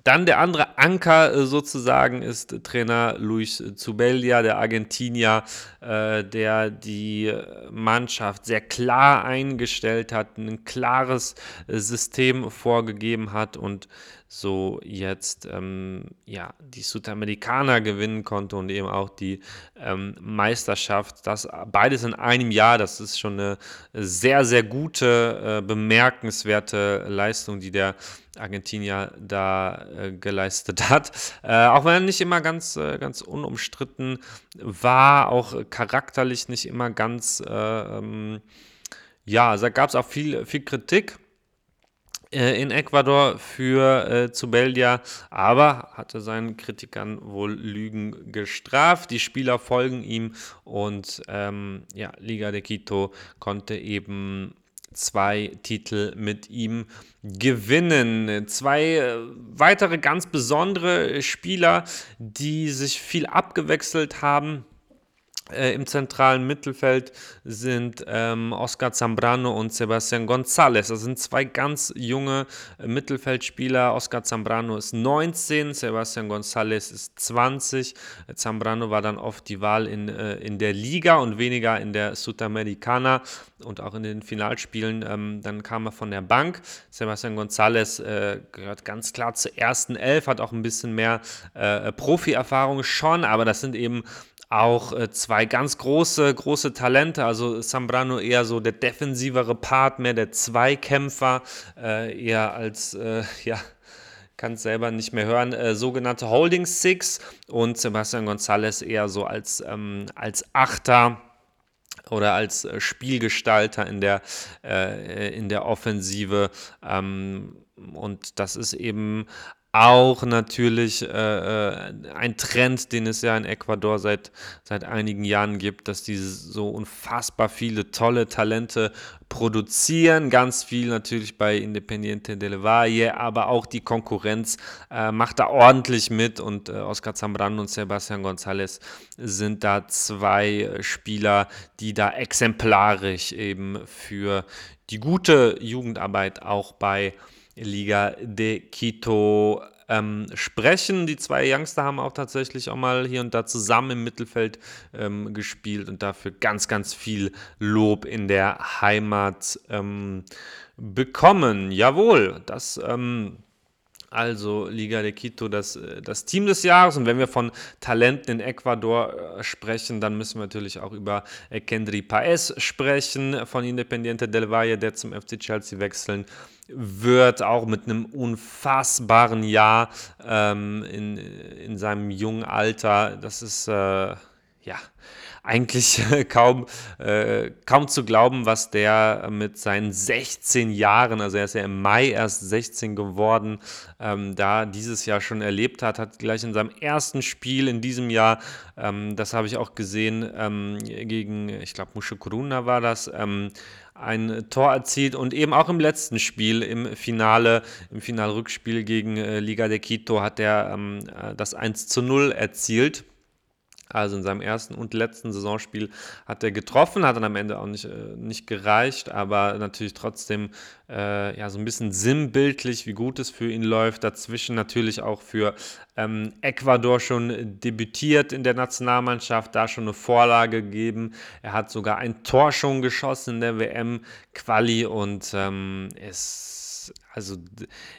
Dann der andere Anker äh, sozusagen ist Trainer Luis Zubeldia, der Argentinier, äh, der die Mannschaft sehr klar eingestellt hat, ein klares äh, System vorgegeben hat und so jetzt ähm, ja, die Südamerikaner gewinnen konnte und eben auch die ähm, Meisterschaft. Das beides in einem Jahr, das ist schon eine sehr, sehr gute, äh, bemerkenswerte Leistung, die der Argentinier da äh, geleistet hat. Äh, auch wenn er nicht immer ganz, äh, ganz unumstritten war, auch charakterlich nicht immer ganz, äh, ähm, ja, da gab es auch viel, viel Kritik in Ecuador für äh, Zubeldia, aber hatte seinen Kritikern wohl Lügen gestraft. Die Spieler folgen ihm und ähm, ja, Liga de Quito konnte eben zwei Titel mit ihm gewinnen. Zwei äh, weitere ganz besondere Spieler, die sich viel abgewechselt haben äh, Im zentralen Mittelfeld sind ähm, Oscar Zambrano und Sebastian González. Das sind zwei ganz junge äh, Mittelfeldspieler. Oscar Zambrano ist 19, Sebastian González ist 20. Zambrano war dann oft die Wahl in, äh, in der Liga und weniger in der Sudamericana und auch in den Finalspielen. Ähm, dann kam er von der Bank. Sebastian González äh, gehört ganz klar zur ersten Elf, hat auch ein bisschen mehr äh, Profi-Erfahrung schon, aber das sind eben auch äh, zwei ganz große, große Talente. Also Zambrano eher so der defensivere Part, mehr der Zweikämpfer, äh, eher als, äh, ja, kann es selber nicht mehr hören, äh, sogenannte Holding Six und Sebastian González eher so als, ähm, als Achter oder als äh, Spielgestalter in der, äh, in der Offensive. Ähm, und das ist eben auch natürlich äh, äh, ein Trend, den es ja in Ecuador seit, seit einigen Jahren gibt, dass die so unfassbar viele tolle Talente produzieren. Ganz viel natürlich bei Independiente del Valle, aber auch die Konkurrenz äh, macht da ordentlich mit und äh, Oscar Zambrano und Sebastian González sind da zwei Spieler, die da exemplarisch eben für die gute Jugendarbeit auch bei Liga de Quito ähm, sprechen. Die zwei Youngster haben auch tatsächlich auch mal hier und da zusammen im Mittelfeld ähm, gespielt und dafür ganz, ganz viel Lob in der Heimat ähm, bekommen. Jawohl, das ähm, also Liga de Quito, das, äh, das Team des Jahres. Und wenn wir von Talenten in Ecuador äh, sprechen, dann müssen wir natürlich auch über Kendry Paez sprechen von Independiente del Valle, der zum FC Chelsea wechseln wird, auch mit einem unfassbaren Jahr ähm, in, in seinem jungen Alter. Das ist, äh, ja, eigentlich kaum, äh, kaum zu glauben, was der mit seinen 16 Jahren, also er ist ja im Mai erst 16 geworden, ähm, da dieses Jahr schon erlebt hat, hat gleich in seinem ersten Spiel in diesem Jahr, ähm, das habe ich auch gesehen, ähm, gegen, ich glaube, Musche Coruna war das, ähm, ein Tor erzielt und eben auch im letzten Spiel, im Finale, im Finalrückspiel gegen äh, Liga de Quito hat er ähm, äh, das 1 zu 0 erzielt. Also in seinem ersten und letzten Saisonspiel hat er getroffen, hat dann am Ende auch nicht, äh, nicht gereicht, aber natürlich trotzdem äh, ja, so ein bisschen sinnbildlich, wie gut es für ihn läuft. Dazwischen natürlich auch für ähm, Ecuador schon debütiert in der Nationalmannschaft, da schon eine Vorlage gegeben. Er hat sogar ein Tor schon geschossen in der WM-Quali und ähm, ist also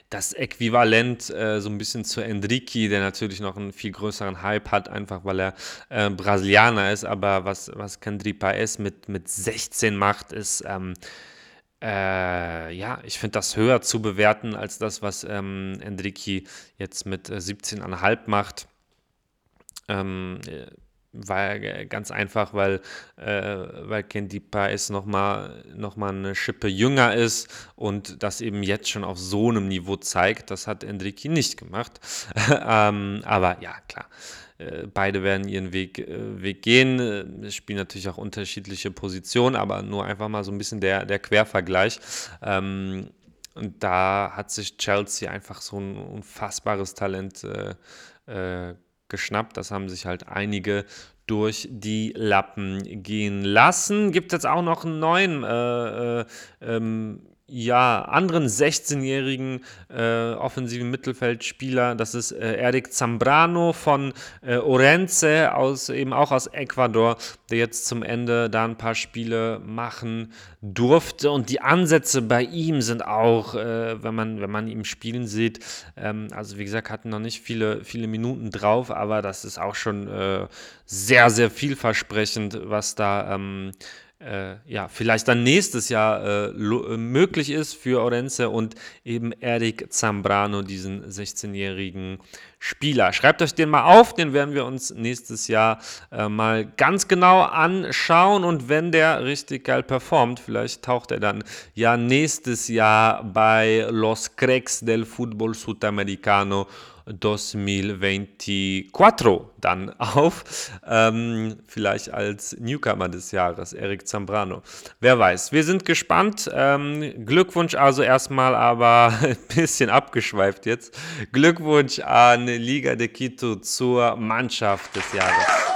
das Äquivalent äh, so ein bisschen zu Enrique, der natürlich noch einen viel größeren Hype hat, einfach weil er äh, Brasilianer ist. Aber was, was Kendri Paes mit, mit 16 macht, ist, ähm, äh, ja, ich finde das höher zu bewerten als das, was ähm, Enrique jetzt mit 17,5 äh, macht. Ähm, war ganz einfach, weil, äh, weil Candy Pies nochmal noch mal eine Schippe jünger ist und das eben jetzt schon auf so einem Niveau zeigt. Das hat Enrique nicht gemacht. ähm, aber ja, klar. Äh, beide werden ihren Weg, äh, Weg gehen. Es spielen natürlich auch unterschiedliche Positionen, aber nur einfach mal so ein bisschen der, der Quervergleich. Ähm, und da hat sich Chelsea einfach so ein unfassbares Talent äh, äh, geschnappt. Das haben sich halt einige durch die Lappen gehen lassen. Gibt jetzt auch noch einen neuen äh, äh, ähm, ja, anderen 16-jährigen äh, offensiven Mittelfeldspieler. Das ist äh, Eric Zambrano von äh, Orense, aus, eben auch aus Ecuador, der jetzt zum Ende da ein paar Spiele machen durfte. Und die Ansätze bei ihm sind auch, äh, wenn, man, wenn man ihn spielen sieht, ähm, also wie gesagt, hatten noch nicht viele, viele Minuten drauf, aber das ist auch schon äh, sehr, sehr vielversprechend, was da. Ähm, äh, ja, vielleicht dann nächstes Jahr äh, äh möglich ist für Orense und eben Eric Zambrano, diesen 16-jährigen Spieler. Schreibt euch den mal auf, den werden wir uns nächstes Jahr äh, mal ganz genau anschauen und wenn der richtig geil performt, vielleicht taucht er dann ja nächstes Jahr bei Los Cracks del Fútbol Sudamericano 2024 dann auf. Ähm, vielleicht als Newcomer des Jahres, Eric Zambrano. Wer weiß. Wir sind gespannt. Ähm, Glückwunsch also erstmal, aber ein bisschen abgeschweift jetzt. Glückwunsch an Liga de Quito zur Mannschaft des Jahres.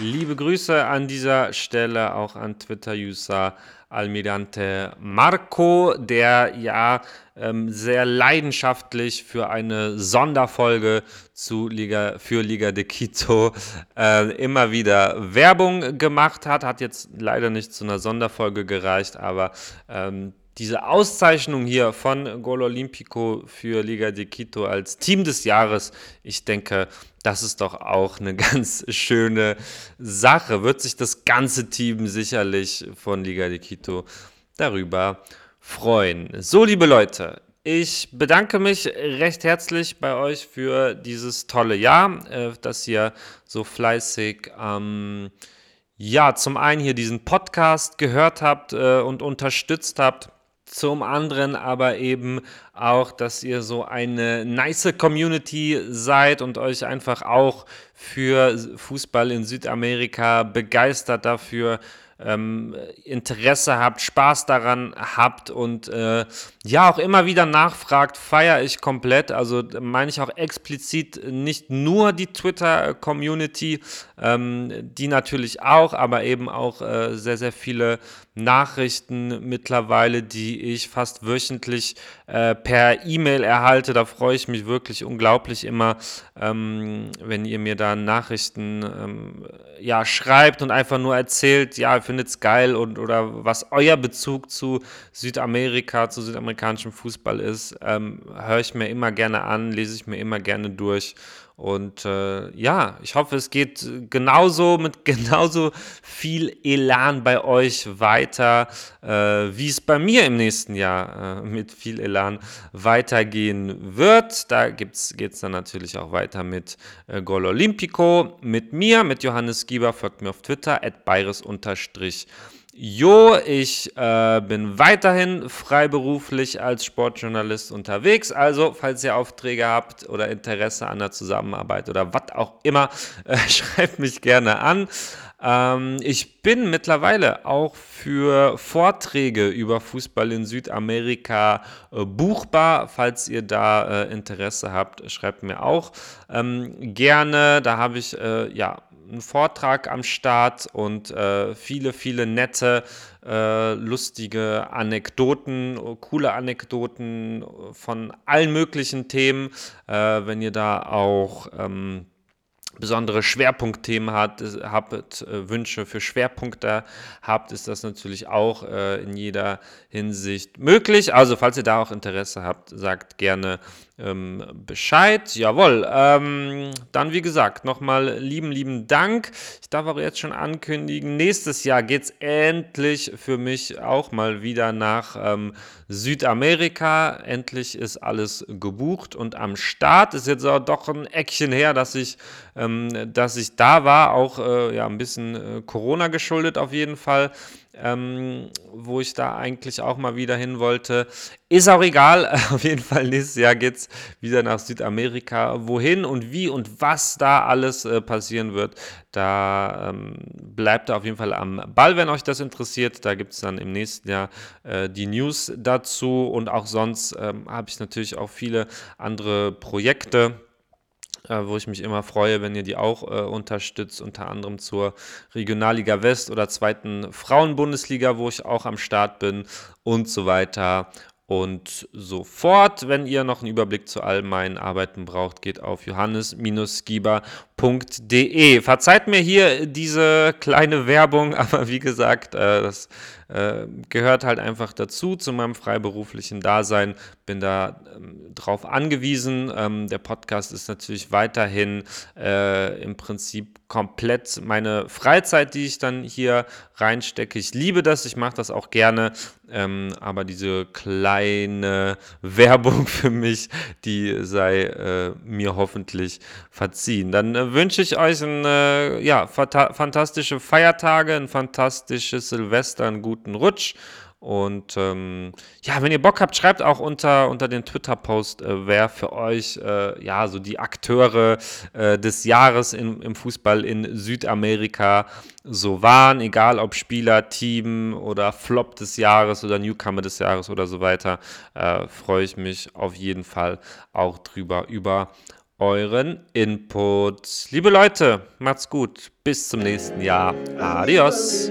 Liebe Grüße an dieser Stelle auch an Twitter-User Almirante Marco, der ja ähm, sehr leidenschaftlich für eine Sonderfolge zu Liga, für Liga de Quito äh, immer wieder Werbung gemacht hat. Hat jetzt leider nicht zu einer Sonderfolge gereicht, aber ähm, diese Auszeichnung hier von Gol Olimpico für Liga de Quito als Team des Jahres, ich denke, das ist doch auch eine ganz schöne Sache. Wird sich das ganze Team sicherlich von Liga de Quito darüber freuen. So, liebe Leute, ich bedanke mich recht herzlich bei euch für dieses tolle Jahr, äh, dass ihr so fleißig ähm, ja, zum einen hier diesen Podcast gehört habt äh, und unterstützt habt zum anderen aber eben auch, dass ihr so eine nice Community seid und euch einfach auch für Fußball in Südamerika begeistert dafür ähm, Interesse habt, Spaß daran habt und äh, ja auch immer wieder nachfragt, feiere ich komplett. Also meine ich auch explizit nicht nur die Twitter-Community, ähm, die natürlich auch, aber eben auch äh, sehr, sehr viele Nachrichten mittlerweile, die ich fast wöchentlich äh, per E-Mail erhalte. Da freue ich mich wirklich unglaublich immer, ähm, wenn ihr mir da Nachrichten ähm, ja, schreibt und einfach nur erzählt, ja, findet es geil und oder was euer Bezug zu Südamerika, zu südamerikanischem Fußball ist, ähm, höre ich mir immer gerne an, lese ich mir immer gerne durch und äh, ja, ich hoffe, es geht genauso mit genauso viel Elan bei euch weiter, äh, wie es bei mir im nächsten Jahr äh, mit viel Elan weitergehen wird. Da geht es dann natürlich auch weiter mit äh, Gol Olimpico, mit mir, mit Johannes Gieber. Folgt mir auf Twitter, at bayres-. Jo, ich äh, bin weiterhin freiberuflich als Sportjournalist unterwegs. Also, falls ihr Aufträge habt oder Interesse an der Zusammenarbeit oder was auch immer, äh, schreibt mich gerne an. Ähm, ich bin mittlerweile auch für Vorträge über Fußball in Südamerika äh, buchbar. Falls ihr da äh, Interesse habt, schreibt mir auch ähm, gerne. Da habe ich äh, ja einen Vortrag am Start und äh, viele, viele nette, äh, lustige Anekdoten, coole Anekdoten von allen möglichen Themen. Äh, wenn ihr da auch ähm, besondere Schwerpunktthemen hat, habt, äh, Wünsche für Schwerpunkte habt, ist das natürlich auch äh, in jeder Hinsicht möglich. Also falls ihr da auch Interesse habt, sagt gerne ähm, Bescheid. Jawohl. Ähm, dann, wie gesagt, nochmal lieben, lieben Dank. Ich darf auch jetzt schon ankündigen, nächstes Jahr geht es endlich für mich auch mal wieder nach ähm, Südamerika. Endlich ist alles gebucht und am Start. Ist jetzt auch doch ein Eckchen her, dass ich, ähm, dass ich da war. Auch äh, ja, ein bisschen äh, Corona geschuldet auf jeden Fall ähm, wo ich da eigentlich auch mal wieder hin wollte. Ist auch egal, auf jeden Fall nächstes Jahr geht es wieder nach Südamerika. Wohin und wie und was da alles äh, passieren wird, da ähm, bleibt auf jeden Fall am Ball, wenn euch das interessiert. Da gibt es dann im nächsten Jahr äh, die News dazu und auch sonst ähm, habe ich natürlich auch viele andere Projekte äh, wo ich mich immer freue, wenn ihr die auch äh, unterstützt, unter anderem zur Regionalliga West oder zweiten Frauenbundesliga, wo ich auch am Start bin und so weiter und so fort. Wenn ihr noch einen Überblick zu all meinen Arbeiten braucht, geht auf johannes-skiber.de. Verzeiht mir hier diese kleine Werbung, aber wie gesagt, äh, das äh, gehört halt einfach dazu, zu meinem freiberuflichen Dasein. Bin da ähm, drauf angewiesen. Ähm, der Podcast ist natürlich weiterhin äh, im Prinzip komplett meine Freizeit, die ich dann hier reinstecke. Ich liebe das, ich mache das auch gerne, ähm, aber diese kleine Werbung für mich, die sei äh, mir hoffentlich verziehen. Dann äh, wünsche ich euch ein, äh, ja, fantastische Feiertage, ein fantastisches Silvester, einen guten Rutsch und ähm, ja, wenn ihr Bock habt, schreibt auch unter, unter den Twitter-Post, äh, wer für euch äh, ja so die Akteure äh, des Jahres in, im Fußball in Südamerika so waren, egal ob Spieler, Team oder Flop des Jahres oder Newcomer des Jahres oder so weiter, äh, freue ich mich auf jeden Fall auch drüber über euren Input. Liebe Leute, macht's gut. Bis zum nächsten Jahr. Adios.